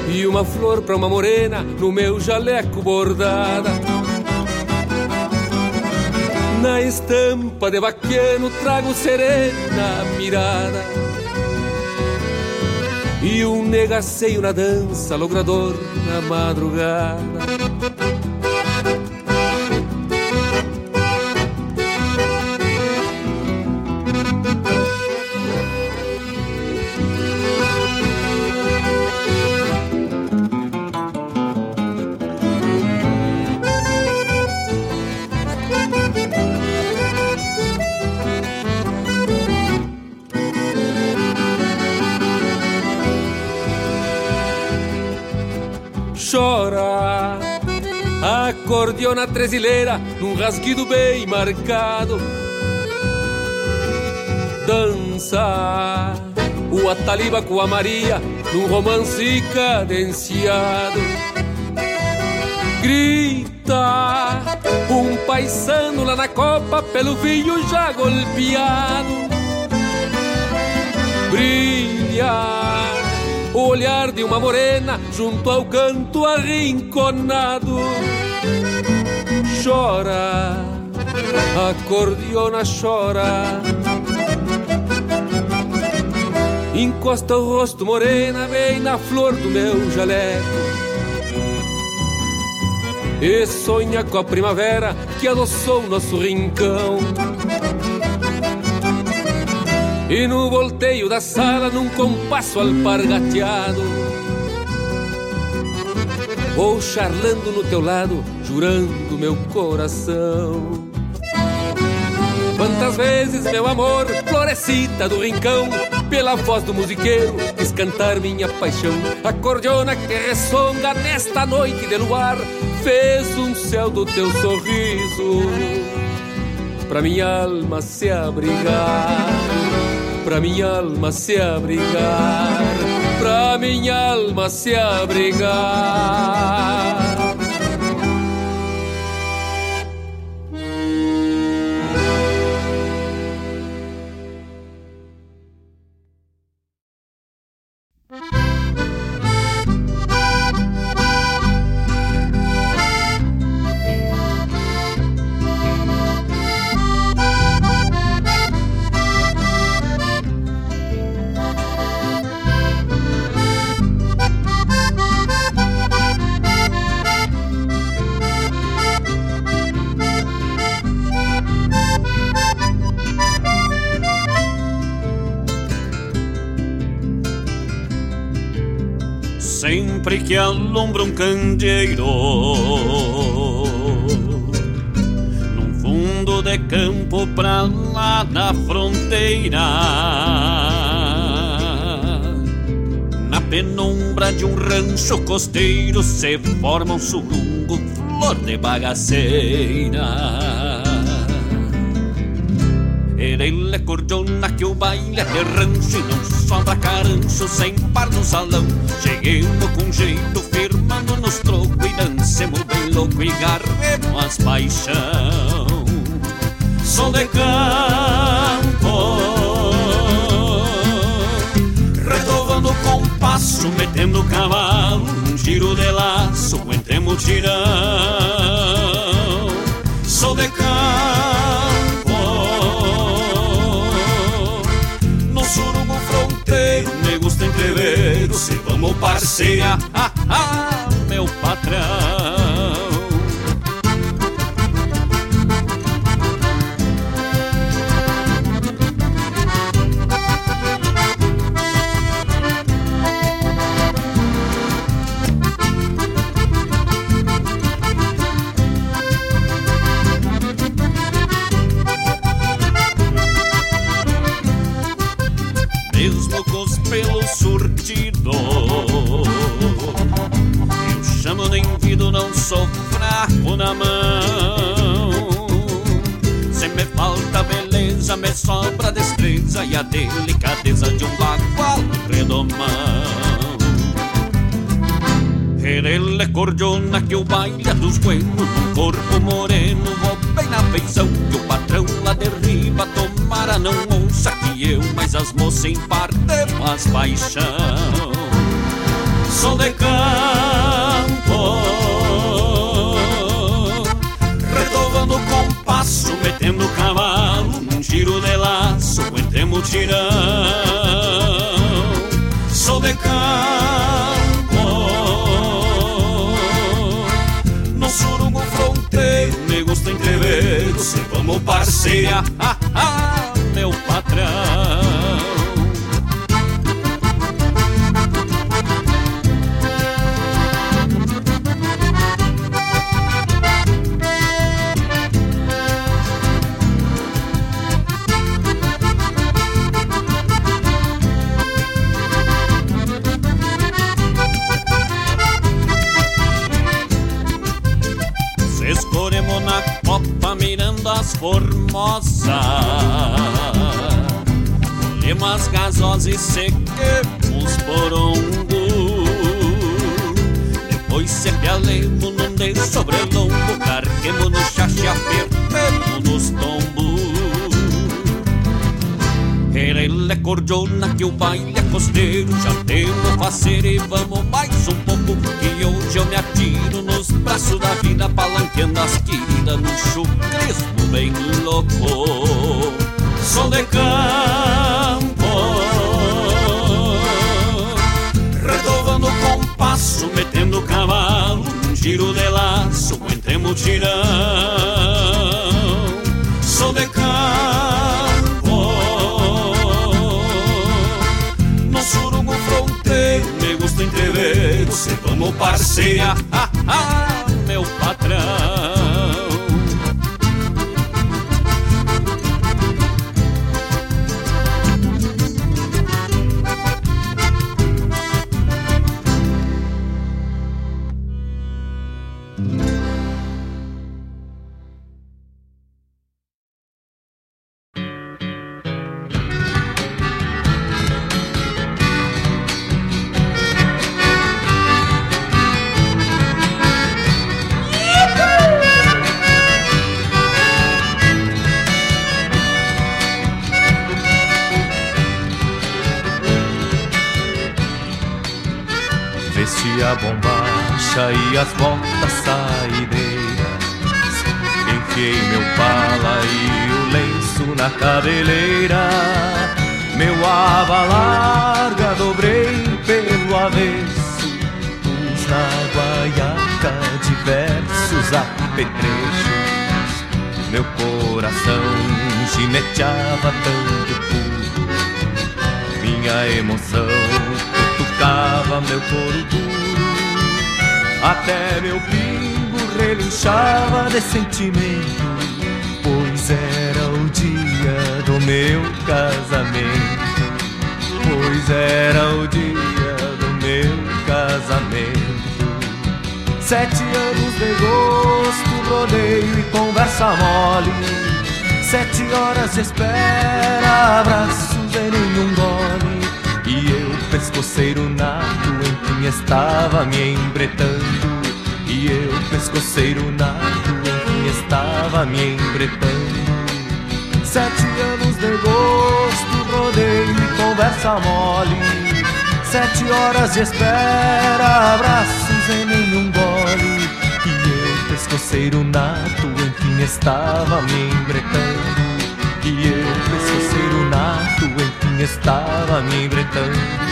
E uma flor pra uma morena no meu jaleco bordada. Na estampa de vaquiano trago serena mirada E um negaceio na dança, logrador na madrugada Acordeona tresileira num rasguido bem marcado. Dança o Ataliba com a Maria num romance cadenciado. Grita um paisano lá na copa pelo vinho já golpeado. Brilha o olhar de uma morena junto ao canto arrinconado. Chora, a cordiona chora. Encosta o rosto morena bem na flor do meu jaleco. E sonha com a primavera que adoçou nosso rincão. E no volteio da sala, num compasso alpargateado, Vou charlando no teu lado, jurando meu coração. Quantas vezes, meu amor, florescita do rincão, pela voz do musiqueiro, quis cantar minha paixão. A cordiona que ressonga nesta noite de luar, fez um céu do teu sorriso, pra minha alma se abrigar pra minha alma se abrigar, pra minha alma se abrigar. Que alumbra um candeeiro. Num fundo de campo pra lá na fronteira. Na penumbra de um rancho costeiro Se forma um surungo, flor de bagaceira Ele é cordona que o baile é rancho E não sobra carancho sem par no salão. Cheguemos com jeito, firmando nos trocos E dancemos bem louco e garremos as paixão. Sou de campo Retovando o compasso, metendo cavalo Um giro de laço, entre mutirão. Sou de campo entrever Se vamos parceira, ah, ah, meu patrão a delicadeza de um bagual redomão. É cordiona que o baile dos buenos Num corpo moreno, vou bem na feição Que o patrão lá derriba, tomara não ouça Que eu, mas as moças em par temos paixão sou de campo Retovando compasso, metendo o cavalo Num giro de laço, mutirão Sou de campo No surungo fronteiro, me gusta entrever Se vamos parceira, ah, ah, meu patrão Ele é cordiona que o baile é costeiro Já temos faceiro e vamos mais um pouco Que hoje eu me atiro nos braços da vida Palanqueando as queridas no chucrismo bem louco. Sou de campo Retovando o compasso, metendo o cavalo Um giro de laço, entre mutirão. Sou de campo entrever Se vamos parceira, ah, ah, meu patrão e as botas saideiras Enfiei meu pala e o lenço na cabeleira. Meu aba larga dobrei pelo avesso Pus na guaiaca diversos apetrechos. Meu coração gineteava tanto puro Minha emoção. Cutucava meu couro duro Até meu pingo relinchava de sentimento Pois era o dia do meu casamento. Pois era o dia do meu casamento. Sete anos de gosto, rodeio e conversa mole. Sete horas de espera, abraços e nenhum gole. E eu, pescoceiro nato, estava me embretando E eu, pescoceiro nato, enfim estava me embretando. Sete anos de gosto, rodeio e conversa mole. Sete horas de espera, abraços e nenhum gole. E eu, pescoceiro nato, enfim estava me embretando. E eu, pescoceiro nato, enfim estava me embretando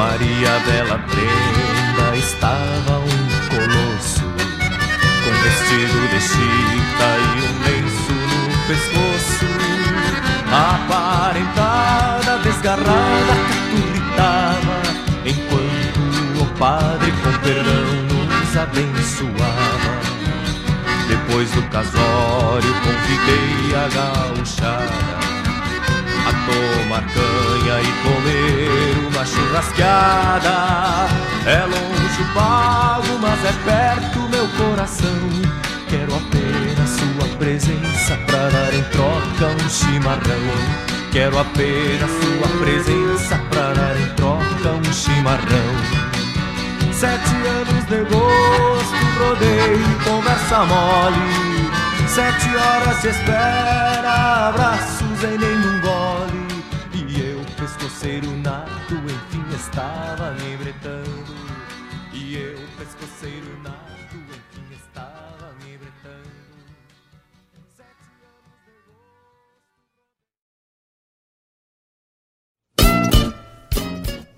Maria Bela Prenda estava um colosso Com vestido de chita e um lenço no pescoço. Aparentada, desgarrada, caturitava Enquanto o padre com perdão nos abençoava. Depois do casório convidei a gauchada tomar canha e comer uma churrasqueada. É longe o pago, mas é perto meu coração. Quero apenas sua presença pra dar em troca um chimarrão. Quero apenas sua presença pra dar em troca um chimarrão. Sete anos de gosto, rodeio conversa mole. Sete horas de espera, abraços em nenhum pescoceiro nato, enfim estava me bretando. E eu, pescoceiro nato, estava.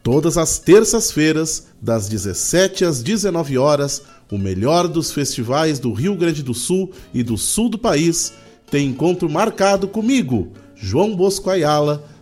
Todas as terças-feiras, das 17 às 19 horas, o melhor dos festivais do Rio Grande do Sul e do sul do país tem encontro marcado comigo, João Bosco Ayala,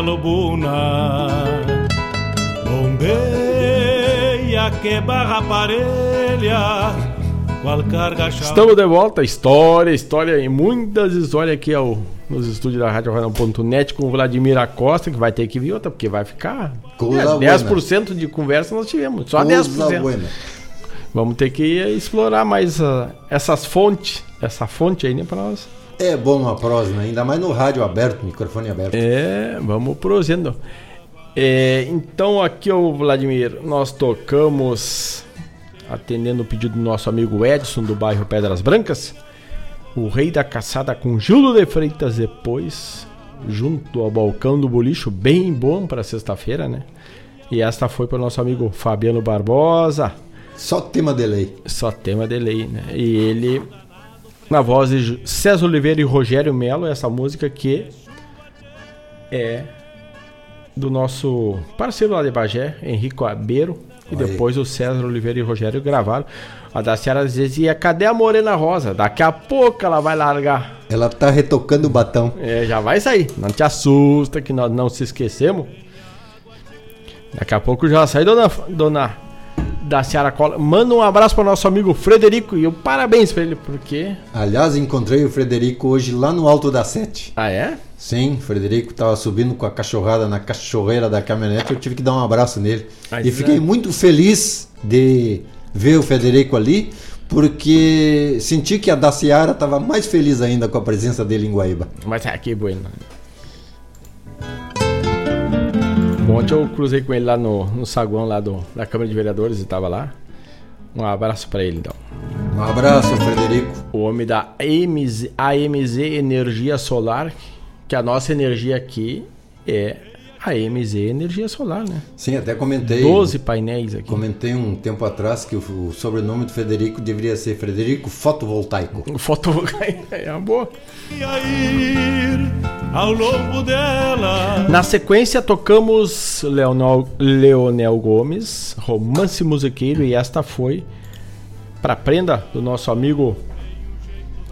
lobuna, bombeia que barra parelha, qual carga chave. Estamos de volta, história, história e muitas histórias aqui ao, nos estúdios da Rádio Jornal.net com o Vladimir Acosta, que vai ter que vir outra, porque vai ficar Coisa é, 10% de conversa nós tivemos, só Coisa 10%. buena. Vamos ter que explorar mais ah, essas fontes, essa fonte aí, né, para nós. É bom uma prosa, né? ainda mais no rádio aberto, microfone aberto. É, vamos prosendo. É, então aqui, ô Vladimir, nós tocamos, atendendo o pedido do nosso amigo Edson, do bairro Pedras Brancas, o Rei da Caçada com Gildo de Freitas depois, junto ao balcão do bolicho, bem bom para sexta-feira, né? E esta foi para o nosso amigo Fabiano Barbosa. Só tema de lei. Só tema de lei, né? E ele, na voz de César Oliveira e Rogério Melo, essa música que é do nosso parceiro lá de Bagé, Henrico Abeiro. E aí. depois o César Oliveira e Rogério gravaram. A Daciara dizia, cadê a Morena Rosa? Daqui a pouco ela vai largar. Ela tá retocando o batão. É, já vai sair. Não te assusta que nós não se esquecemos. Daqui a pouco já sai, dona, dona Daciara Cola. Manda um abraço para nosso amigo Frederico e um parabéns para ele, porque. Aliás, encontrei o Frederico hoje lá no Alto da Sete. Ah, é? Sim, o Frederico tava subindo com a cachorrada na cachorreira da caminhonete, eu tive que dar um abraço nele. Mas e fiquei é. muito feliz de ver o Frederico ali, porque senti que a da Seara estava mais feliz ainda com a presença dele em Guaíba. Mas é que bueno. Ontem eu cruzei com ele lá no, no saguão lá do, da Câmara de Vereadores e tava lá. Um abraço pra ele então. Um abraço, Frederico. O homem da AMZ, AMZ Energia Solar, que a nossa energia aqui é a AMZ Energia Solar, né? Sim, até comentei. 12 painéis aqui. Comentei um tempo atrás que o, o sobrenome do Frederico deveria ser Frederico Fotovoltaico. [laughs] Fotovoltaico é uma boa. Ao longo dela. Na sequência, tocamos Leonel, Leonel Gomes, Romance Musiqueiro, e esta foi para prenda do nosso amigo.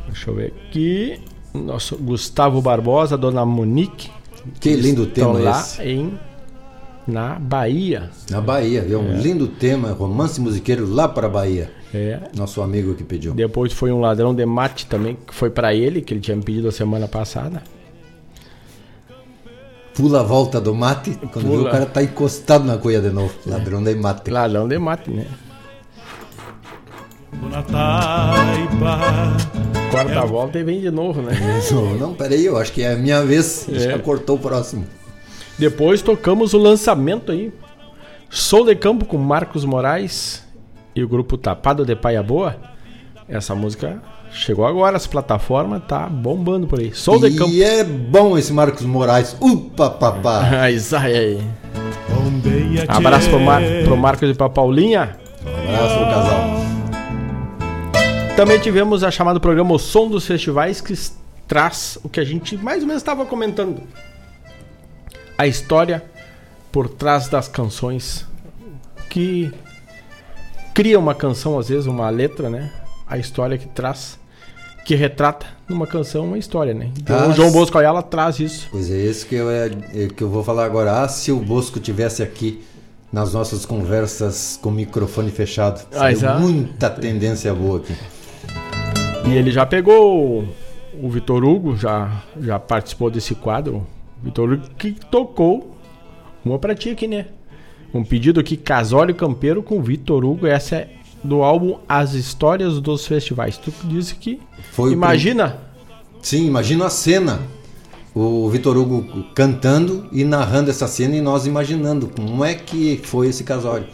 Deixa eu ver aqui. Nosso Gustavo Barbosa, Dona Monique. Que lindo tema lá esse. em na Bahia. Na Bahia, viu? Um É. lindo tema, romance musiqueiro lá para Bahia. É. Nosso amigo que pediu. Depois foi um ladrão de mate também, que foi para ele, que ele tinha me pedido a semana passada. Pula a volta do mate, quando vê Pula. o cara tá encostado na cuia de novo. Ladrão de mate. Ladrão de mate, né? Quarta volta e vem de novo, né? Não, não, peraí, eu acho que é a minha vez. É. Já cortou o próximo. Depois tocamos o lançamento aí. Sou de Campo com Marcos Moraes e o grupo Tapado de Paia Boa. Essa música chegou agora, as plataformas tá bombando por aí. Sou de e Campo. é bom esse Marcos Moraes. Upa, papá. [laughs] Ai, sai aí. Abraço pro, Mar pro Marcos e pra Paulinha. Abraço pro casal. Também tivemos a chamada programa O Som dos Festivais, que traz o que a gente mais ou menos estava comentando. A história por trás das canções que cria uma canção, às vezes, uma letra, né? A história que traz, que retrata numa canção uma história, né? Então Ah, o João Bosco Ayala traz isso. Pois é, esse que eu, é, é que eu vou falar agora. Ah, se o Bosco tivesse aqui nas nossas conversas com o microfone fechado. Ah, exato. muita tendência boa aqui. E ele já pegou o- o Vitor Hugo, já, já participou desse quadro. Vitor Hugo que tocou uma pra ti aqui, né? Um pedido aqui, Casório Campeiro com Vitor Hugo. Essa é do álbum As Histórias dos Festivais. Tu disse que. Foi o imagina. Sim, imagina a cena. O Vitor Hugo cantando e narrando essa cena e nós imaginando como é que foi esse casório.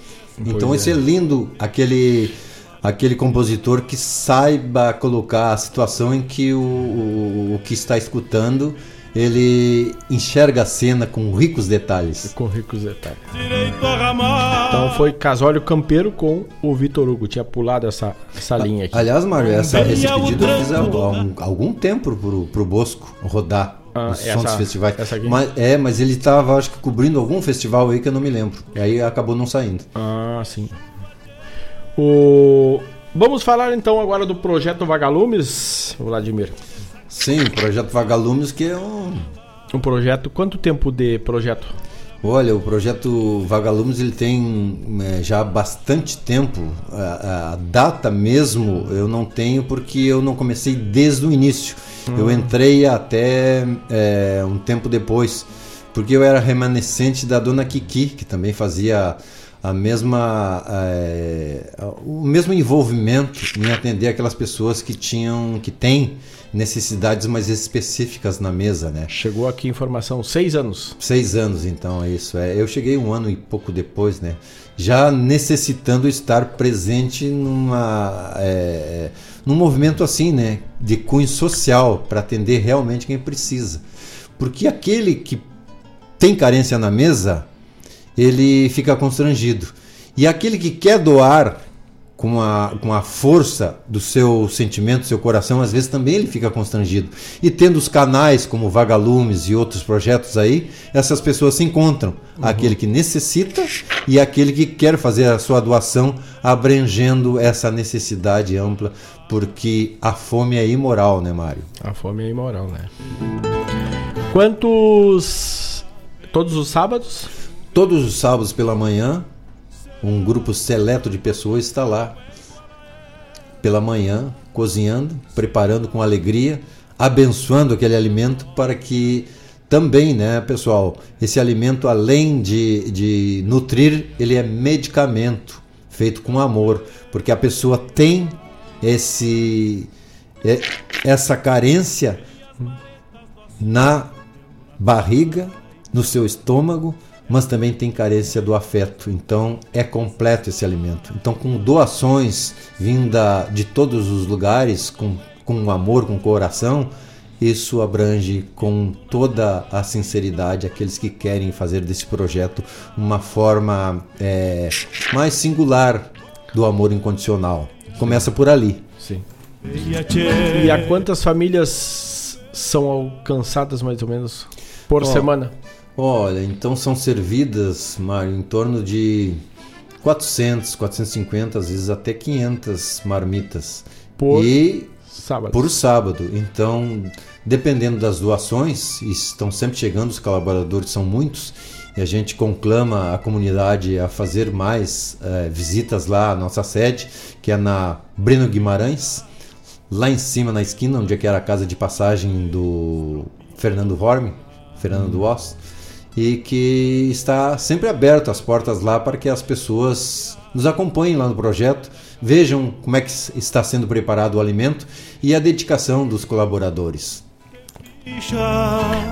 então Pois esse é. é. lindo, aquele aquele compositor que saiba colocar a situação em que o, o, o que está escutando ele enxerga a cena com ricos detalhes. Com ricos detalhes. Então foi Casório Campeiro com o Vitor Hugo. Tinha pulado essa, essa linha aqui. Aliás, Mário, essa- esse pedido eu fiz há, um- algum tempo pro, pro Bosco rodar Ah, os essa- festivais. essa? Mas, é, mas ele estava, acho que, cobrindo algum festival aí que eu não me lembro. E aí acabou não saindo. Ah, sim. O... Vamos falar então agora do projeto Vagalumes, Vladimir. Sim, o projeto Vagalumes, que é um. Um projeto. Quanto tempo de projeto? Olha, o projeto Vagalumes ele tem é, já bastante tempo. A, a data mesmo eu não tenho porque eu não comecei desde o início. Eu Hum. entrei até é, um tempo depois, porque eu era remanescente da dona Kiki, que também fazia a mesma é, o mesmo envolvimento em atender aquelas pessoas que tinham que têm necessidades mais específicas na mesa, né? Chegou aqui informação, seis anos. Seis anos, então, é isso. É. Eu cheguei um ano e pouco depois, né? Já necessitando estar presente numa, é, num movimento assim, né? De cunho social, para atender realmente quem precisa. Porque aquele que tem carência na mesa, ele fica constrangido. E aquele que quer doar com a, com a força do seu sentimento, do seu coração, às vezes também ele fica constrangido. E tendo os canais como Vagalumes e outros projetos aí, essas pessoas se encontram. Aquele que necessita e aquele que quer fazer a sua doação, abrangendo essa necessidade ampla, porque a fome é imoral, né, Mário? A fome é imoral, né? Quantos. Todos os sábados? Todos os sábados pela manhã, um grupo seleto de pessoas está lá pela manhã, cozinhando, preparando com alegria, abençoando aquele alimento para que também, né, pessoal, esse alimento, além de, de nutrir, ele é medicamento feito com amor, porque a pessoa tem esse é, essa carência na barriga, no seu estômago, mas também tem carência do afeto. Então é completo esse alimento. Então com doações vinda de todos os lugares, com, com amor, com coração, isso abrange com toda a sinceridade aqueles que querem fazer desse projeto uma forma é, mais singular do amor incondicional. Começa por ali. Sim. E a quantas famílias são alcançadas mais ou menos por Ó, semana? Olha, então são servidas, Mário, em torno de 400, 450, às vezes até 500 marmitas. Por e sábado. Por sábado. Então, dependendo das doações, estão sempre chegando, os colaboradores são muitos, e a gente conclama a comunidade a fazer mais eh, visitas lá à nossa sede, que é na Breno Guimarães, lá em cima na esquina, onde é que era a casa de passagem do Fernando Horme, Fernando Uhum. Oss, e que está sempre aberto as portas lá para que as pessoas nos acompanhem lá no projeto, vejam como é que está sendo preparado o alimento e a dedicação dos colaboradores.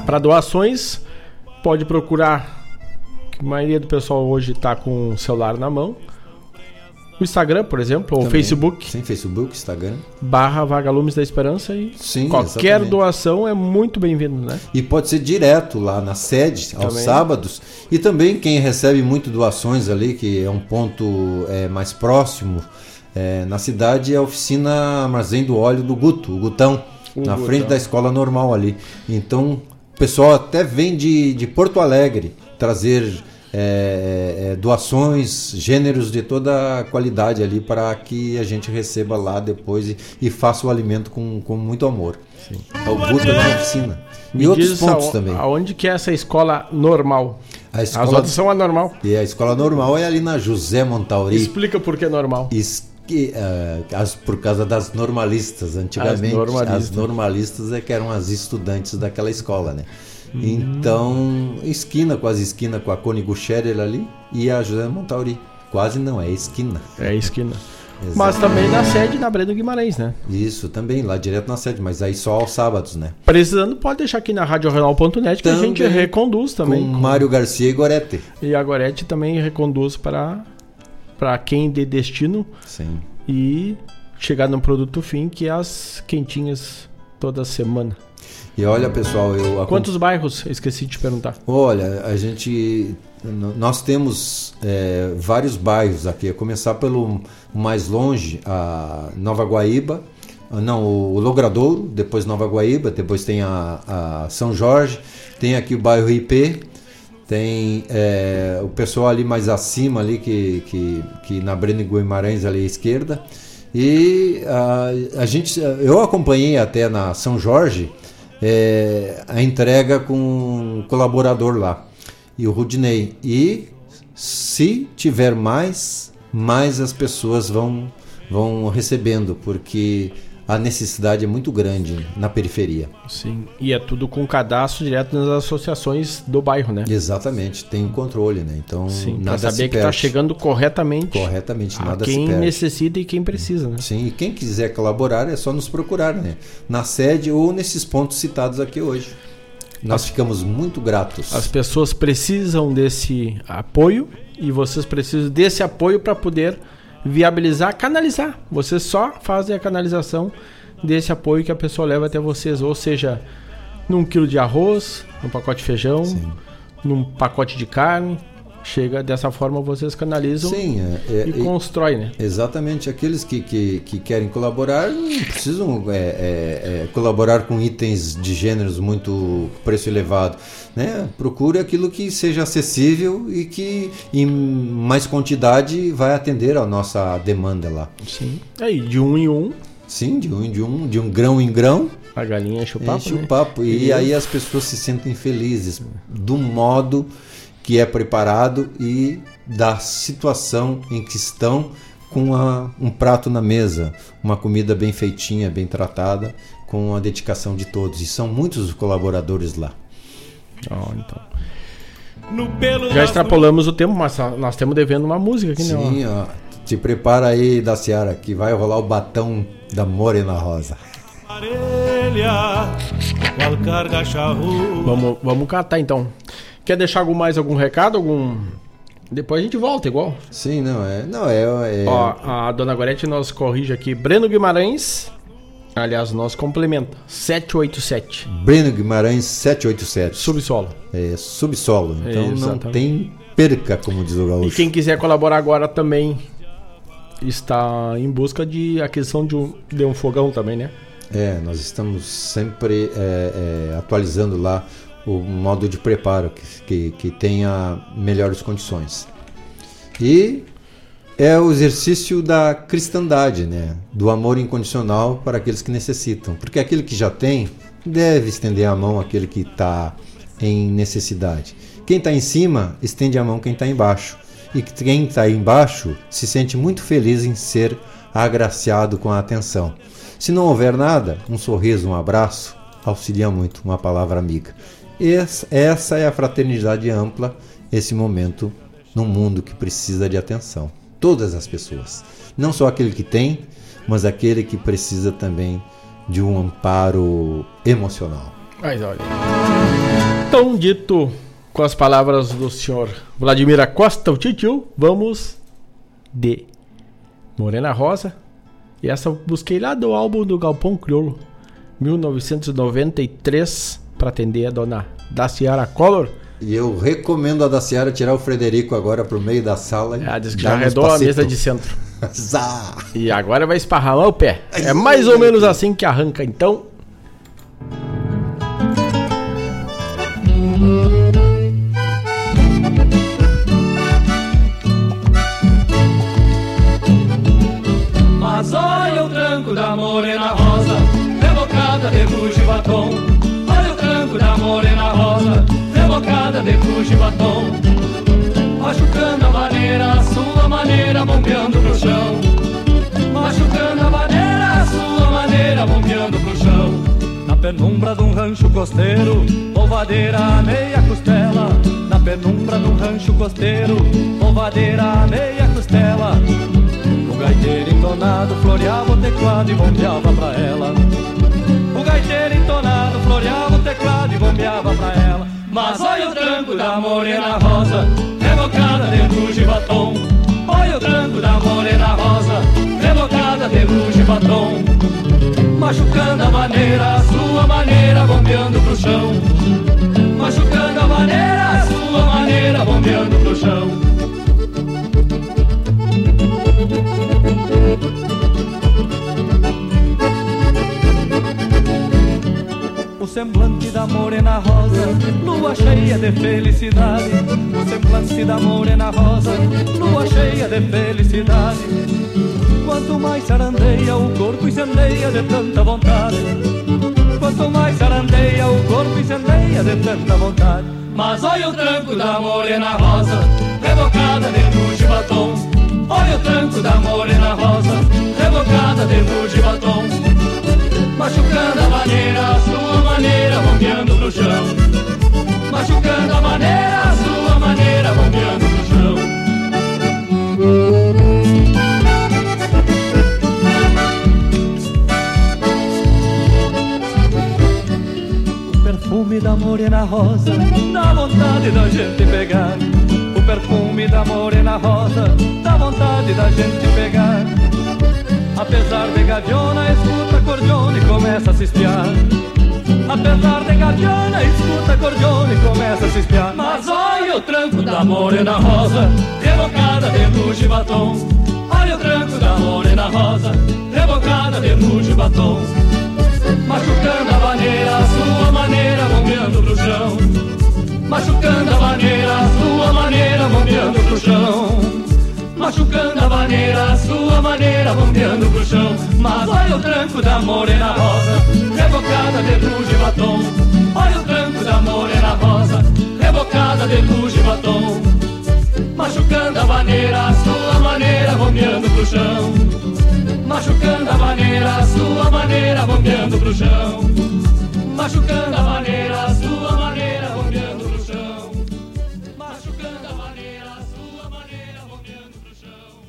Para doações, pode procurar. que A maioria do pessoal hoje está com o celular na mão. O Instagram, por exemplo, ou o. Facebook. Sim, Facebook, Instagram. Barra Vagalumes da Esperança e Sim, qualquer exatamente. doação é muito bem-vindo, né? E pode ser direto lá na sede, aos Também. sábados. E também quem recebe muito doações ali, que é um ponto é, mais próximo é, na cidade, é a oficina Armazém do Óleo do Guto, o Gutão, O na Gutão. frente da escola normal ali. Então o pessoal até vem de, de Porto Alegre trazer é, é, doações, gêneros de toda a qualidade ali para que a gente receba lá depois e, e faça o alimento com, com muito amor. É o Guto na oficina. Me E outros diz pontos aon- também. Aonde que é essa escola normal? A As escola- outras são anormal. E a escola normal é ali na José Montauri. Explica por que normal. Is- que, eh, as- por causa das normalistas. Antigamente, As normalistas. as normalistas é que eram as estudantes daquela escola, né? Hum. Então, esquina, quase esquina com a Cone Guscherer ali e a José Montauri. Quase não, é esquina. É esquina. Mas também na sede na Breno Guimarães, né? Isso, também, lá direto na sede, mas aí só aos sábados, né? Precisando, pode deixar aqui na radiorenal.net que a gente Também reconduz também. Com Mário Garcia e Gorete. E a Gorete também reconduz para para quem de destino Sim. e chegar num produto fim que é as quentinhas toda semana. E olha, pessoal, eu Quantos bairros? Esqueci de te perguntar. Olha, a gente. Nós temos é, vários bairros aqui. A começar pelo mais longe, a Nova Guaíba. ah, Não, o Logradouro, depois Nova Guaíba, depois tem a, a São Jorge, tem aqui o bairro IP, tem é, o pessoal ali mais acima, ali que, que, que na Breno Guimarães ali à esquerda. E a, a gente, eu acompanhei até na São Jorge é, a entrega com um colaborador lá, e o Rudinei. E se tiver mais, mais as pessoas vão, vão recebendo, porque a necessidade é muito grande na periferia. Sim. E é tudo com cadastro direto nas associações do bairro, né? Exatamente, tem um controle, né? Então, Sim, pra nada saber se que está chegando corretamente. Corretamente, a nada se quem perde. necessita e quem precisa, né? Sim, e quem quiser colaborar é só nos procurar, né? Na sede ou nesses pontos citados aqui hoje. Nós ficamos muito gratos. As pessoas precisam desse apoio e vocês precisam desse apoio para poder viabilizar, canalizar. Vocês só fazem a canalização desse apoio que a pessoa leva até vocês, ou seja, num quilo de arroz, num pacote de feijão, num pacote de carne. Chega dessa forma vocês canalizam Sim, é, é, e, constrói, né? Exatamente. Aqueles que, que, que querem colaborar não precisam é, é, é, colaborar com itens de gêneros muito preço elevado. Né? Procure aquilo que seja acessível e que em mais quantidade vai atender a nossa demanda lá. Sim. Aí, de um em um. Sim, de um em um, de um grão em grão. A galinha enche o papo. Enche né? o papo. E, E aí as pessoas se sentem felizes do modo que é preparado e da situação em que estão com a- um prato na mesa, uma comida bem feitinha, bem tratada, com a dedicação de todos. E são muitos os colaboradores lá. Ó, então. No pelo Já extrapolamos o tempo, mas nós temos devendo uma música aqui, Sim, né? ó, Se prepara aí da Seara que vai rolar o batão da Morena Rosa. Vamos, vamos catar então. Quer deixar algum, mais algum recado? Algum. Depois a gente volta igual. Sim, não, é. Não, é. é... Ó, a dona Gorete nos corrige aqui. Breno Guimarães. Aliás, nós complementa. 787. Breno Guimarães 787. Subsolo. É, subsolo. Então não Exatamente. tem perca, como diz o E gaúcho. quem quiser colaborar agora também está em busca de aquisição de um, de um fogão também, né? É, nós estamos sempre é, é, atualizando lá o modo de preparo que, que, que tenha melhores condições. E é o exercício da cristandade, né? do amor incondicional para aqueles que necessitam. Porque aquele que já tem deve estender a mão àquele que está em necessidade. Quem está em cima estende a mão quem está embaixo. E quem está embaixo se sente muito feliz em ser agraciado com a atenção. Se não houver nada, um sorriso, um abraço auxilia muito, uma palavra amiga. Essa, é a fraternidade ampla, esse momento num mundo que precisa de atenção. Todas as pessoas, não só aquele que tem, mas aquele que precisa também de um amparo emocional. Mas olha. Tão dito com as palavras do senhor Vladimir Acosta, o tio, vamos de Morena Rosa. E essa eu busquei lá do álbum do Galpão Crioulo, 1993, para atender a dona Daciara Collor. E eu recomendo a da Ciara tirar o Frederico agora pro meio da sala. Ah, diz que já arredou a mesa de centro. [laughs] Zá! E agora vai esparramar o pé. É mais ou menos assim que arranca, então. Mas olha o tranco da morena rosa, revocada de buge e batom. Sua maneira, bombeando pro chão. Machucando a maneira, a sua maneira, bombeando pro chão. Na penumbra de um rancho costeiro, polvadeira a meia costela. Na penumbra de um rancho costeiro, polvadeira a meia costela. O gaiteiro entonado floreava o teclado e bombeava pra ela. O gaiteiro entonado floreava o teclado e bombeava pra ela. Mas olha o tranco da morena rosa, revocada de buge e batom. Olha o tranco da morena rosa, revocada de buge e batom. Machucando a maneira, a sua maneira, bombeando pro chão. Machucando a maneira, a sua maneira, bombeando pro chão. O semblante da morena rosa, lua cheia de felicidade. O semblante da morena rosa, lua cheia de felicidade. Quanto mais sarandeia, o corpo incendeia de tanta vontade. Quanto mais sarandeia, o corpo incendeia de tanta vontade. Mas olha o tranco da morena rosa, revocada de luz e batom. Olha o tranco da morena rosa, revocada de luz e batom. Machucando a maneira, sua bombeando pro chão. Machucando a maneira, a sua maneira, bombeando pro chão. O perfume da morena rosa dá vontade da gente pegar. O perfume da morena rosa dá vontade da gente pegar. Apesar de gaviona, escuta cordiona e começa a se espiar. Apesar gaviona, escuta cordiona e começa a se espiar. Mas olha o tranco da morena rosa, revocada de luz e batom. Olha o tranco da morena rosa, revocada de luz e batom. Machucando a maneira, a sua maneira, bombeando pro chão. Machucando a maneira, a sua maneira, bombeando pro chão. Machucando a maneira, a sua maneira, bombeando pro chão. Mas olha o tranco da morena rosa, revocada de luz e batom. Olha o tranco da morena rosa, revocada de luz e batom. Machucando a maneira, a sua maneira, bombeando pro chão. Machucando a maneira, a sua maneira, bombeando pro chão. Machucando a maneira, a sua maneira, bombeando pro chão. Machucando a maneira, a sua maneira, bombeando pro chão.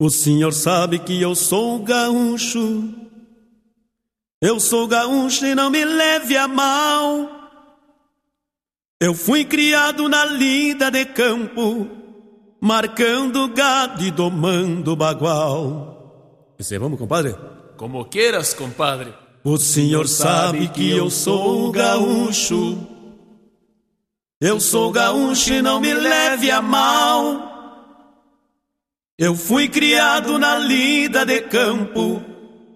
O senhor sabe que eu sou gaúcho. Eu sou gaúcho e não me leve a mal. Eu fui criado na lida de campo, marcando gado e domando bagual. Você vamos, compadre? Como queiras, compadre. O senhor sabe que eu sou gaúcho. Eu sou gaúcho e não me leve a mal. Eu fui criado na lida de campo,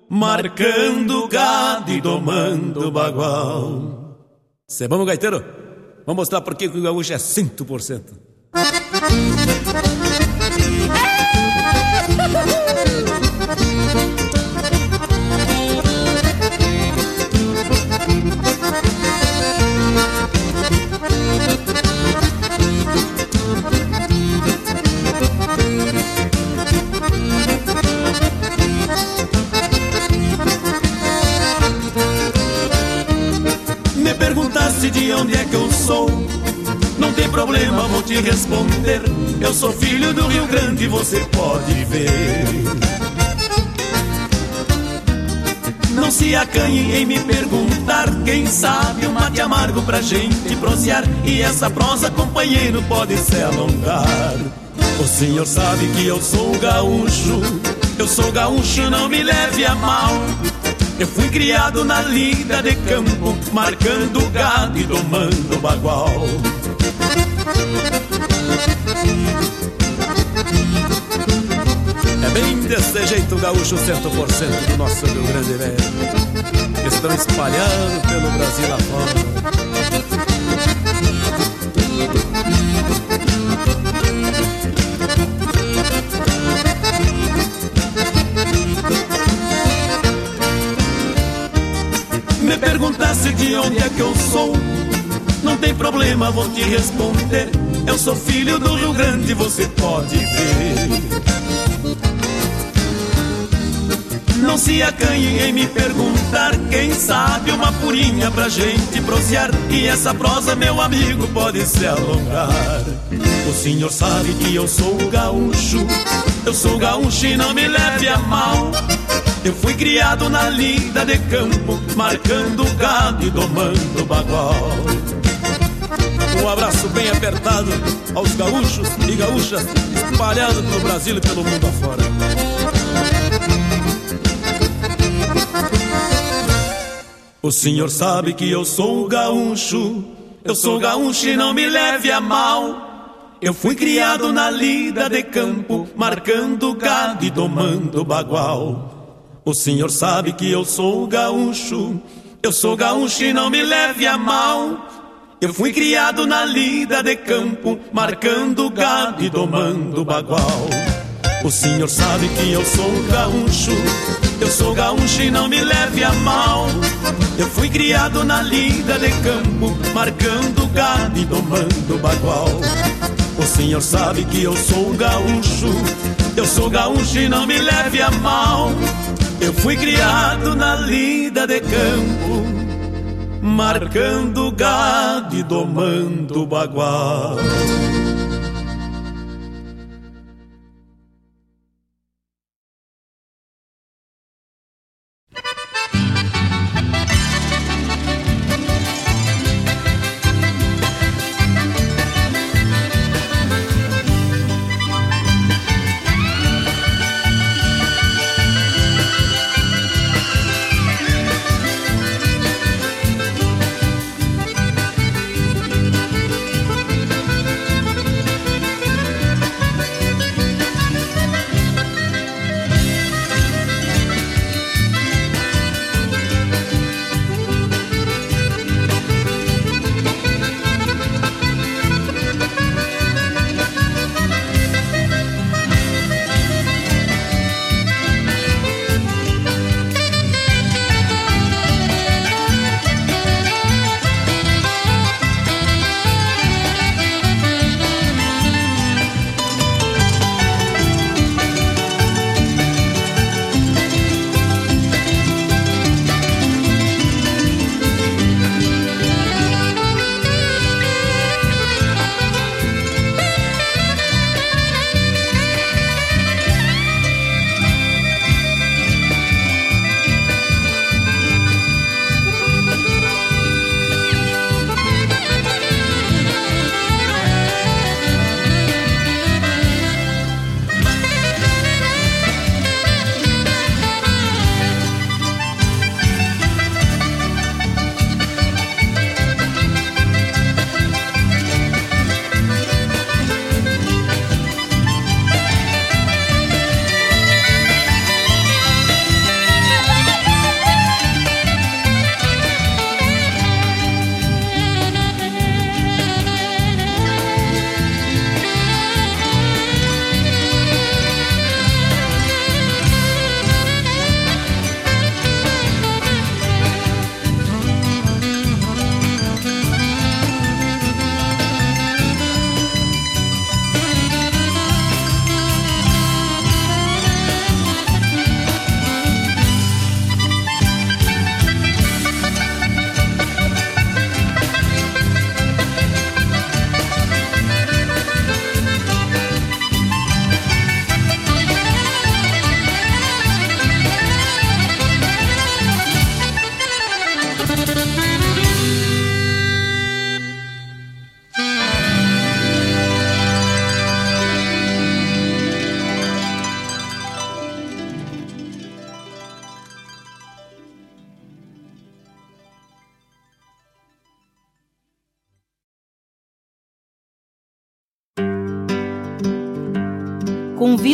marcando gado e domando bagual. Cê vamos, gaiteiro? Vamos mostrar por que o gaúcho é 100%. Perguntasse de onde é que eu sou. Não tem problema, vou te responder. Eu sou filho do Rio Grande, você pode ver. Não se acanhe em me perguntar. Quem sabe um mate amargo pra gente prosear. E essa prosa, companheiro, pode se alongar. O senhor sabe que eu sou gaúcho. Eu sou gaúcho, não me leve a mal. Eu fui criado na lida de campo, marcando gado e domando bagual. É bem desse jeito gaúcho 100% do nosso Rio Grande velho. Que estão espalhando pelo Brasil afora. Perguntasse de onde é que eu sou. Não tem problema, vou te responder. Eu sou filho do Rio Grande, você pode ver. Não se acanhe em me perguntar. Quem sabe uma purinha pra gente prosear. E essa prosa, meu amigo, pode se alongar. O senhor sabe que eu sou gaúcho. Eu sou gaúcho e não me leve a mal. Eu fui criado na lida de campo, marcando gado e domando bagual. Um abraço bem apertado aos gaúchos e gaúchas espalhados pelo Brasil e pelo mundo afora. O senhor sabe que eu sou gaúcho, eu sou gaúcho e não me leve a mal. Eu fui criado na lida de campo, marcando gado e domando bagual. O senhor sabe que eu sou gaúcho, eu sou gaúcho e não me leve a mal. Eu fui criado na lida de campo, marcando gado e domando bagual. O senhor sabe que eu sou gaúcho, eu sou gaúcho e não me leve a mal. Eu fui criado na lida de campo, marcando gado e domando bagual. O senhor sabe que eu sou gaúcho, eu sou gaúcho e não me leve a mal. Eu fui criado na lida de campo, marcando gado e domando bagual.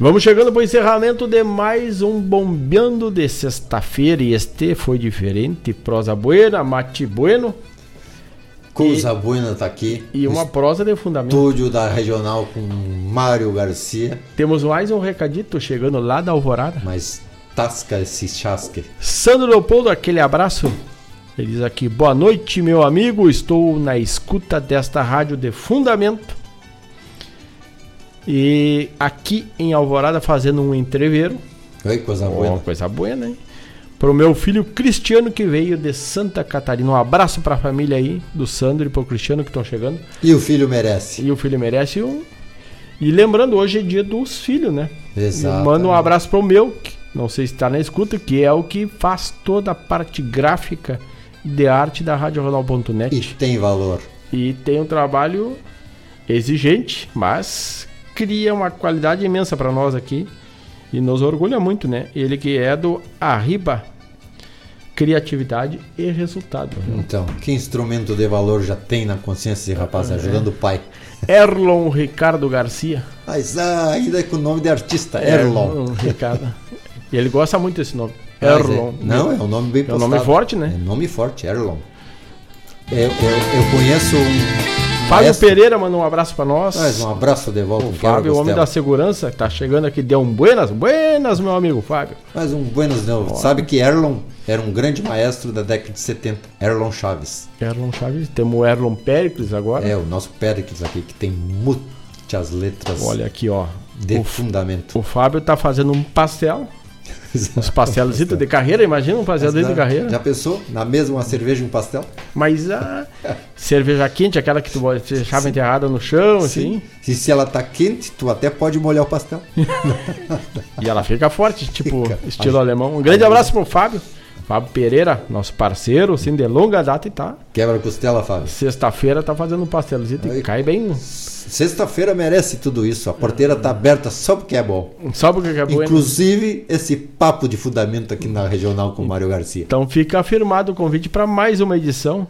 Vamos chegando para o encerramento de mais um Bombeando de sexta-feira. E este foi diferente. Prosa buena, mate bueno. Coisa Buena tá aqui. E uma prosa de fundamento. Estúdio da Regional com Mário Garcia. Temos mais um recadito chegando lá da Alvorada. Mas tasca esse chasque. Sandro Leopoldo, aquele abraço. Ele diz aqui: Boa noite, meu amigo. Estou na escuta desta rádio de fundamento. E aqui em Alvorada fazendo um entreveiro. Oi, coisa Ó, boa. coisa boa, né? Pro meu filho Cristiano que veio de Santa Catarina. Um abraço pra família aí do Sandro e pro Cristiano que estão chegando. E o filho merece. E o filho merece um. E lembrando, hoje é dia dos filhos, né? Exato. Manda um abraço pro meu, que não sei se tá na escuta, que é o que faz toda a parte gráfica de arte da RadioJornal.net. E tem valor. E tem um trabalho exigente, mas cria uma qualidade imensa para nós aqui e nos orgulha muito, né? Ele que é do Arriba Criatividade e Resultado. Então, que instrumento de valor já tem na consciência esse rapaz É. ajudando o pai? [laughs] Erlon Ricardo Garcia. Mas ah, ainda é com o nome de artista, Erlon. Ricardo. E [laughs] ele gosta muito desse nome. Mas é- Erlon. não, é um nome bem É um nome forte, né? É nome forte, Erlon. É, eu, eu conheço um. Fábio Pereira mandou um abraço para nós. Mas um abraço de volta, O Fábio, o homem da segurança, que tá chegando aqui, deu um buenas, buenas, meu amigo Fábio. Mas um buenos não. Sabe que Erlon era um grande maestro da década de 70. Erlon Chaves. Erlon Chaves, temos o Erlon Pericles agora. É, o nosso Pericles aqui, que tem muitas letras Olha aqui, ó. de O- fundamento. O Fábio tá fazendo um pastel. Uns pastelitos de carreira, imagina um pastel de carreira. Já pensou? Na mesma uma cerveja e um pastel? Mas a [laughs] cerveja quente, aquela que tu deixava enterrada no chão, assim. E se ela tá quente, tu até pode molhar o pastel. [laughs] E ela fica forte, tipo, Fica. estilo alemão. Um grande abraço pro Fábio. Fábio Pereira, nosso parceiro, assim, de longa data e tá. Quebra costela, Fábio. Sexta-feira tá fazendo um pastelzinho e cai bem. Sexta-feira merece tudo isso. A porteira tá aberta só porque é bom. Só porque é bom. Inclusive esse papo de fundamento aqui na regional com o Mário Garcia. Então fica afirmado o convite para mais uma edição.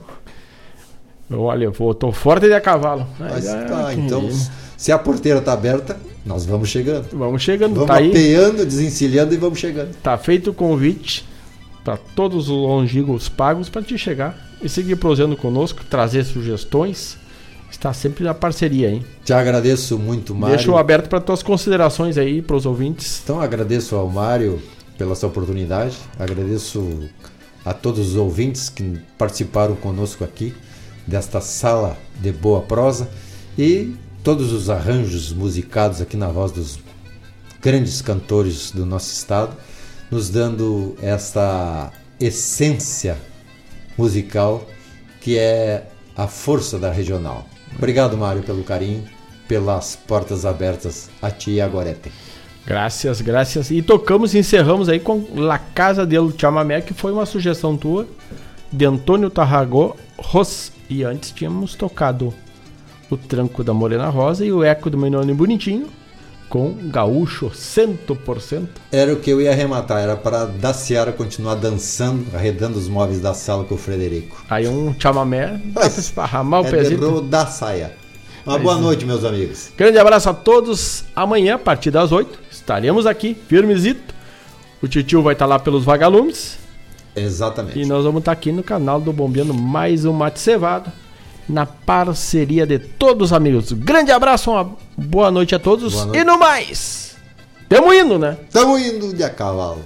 Olha, eu vou- tô forte de a cavalo. Mas Aí, tá, ah, então, que- se a porteira tá aberta, nós vamos chegando. Vamos chegando, Vamos tá aí. apeando, desencilhando e vamos chegando. Tá feito o convite para todos os longínquos pagos para te chegar e seguir prosendo conosco, trazer sugestões. Está sempre na parceria, hein? Te agradeço muito, Mário. Deixo aberto para tuas considerações aí para os ouvintes. Então agradeço ao Mário pela sua oportunidade, agradeço a todos os ouvintes que participaram conosco aqui desta sala de boa prosa e todos os arranjos musicados aqui na voz dos grandes cantores do nosso estado, nos dando essa essência musical que é a força da regional. Obrigado, Mário, pelo carinho, pelas portas abertas a ti e a Gorete. Graças, graças. E tocamos e encerramos aí com La Casa del Chamamé, que foi uma sugestão tua, de Antônio Tarragó Ros. E antes tínhamos tocado o Tranco da Morena Rosa e o Eco do Menino Bonitinho, com Gaúcho 100%. Era o que eu ia arrematar, era para da Seara continuar dançando, arredando os móveis da sala com o Frederico. Aí um chamamé pra esparramar o é pezinho. da saia. Uma Mas, boa é. noite, meus amigos. Grande abraço a todos. Amanhã, a partir das 8, estaremos aqui, firmezito. O titio vai estar lá pelos vagalumes. Exatamente. E nós vamos estar aqui no canal do Bombeando mais um mate cevado. Na parceria de todos os amigos. Grande abraço, uma boa noite a todos noite. e no mais. Tamo indo, né? Tamo indo de a cavalo.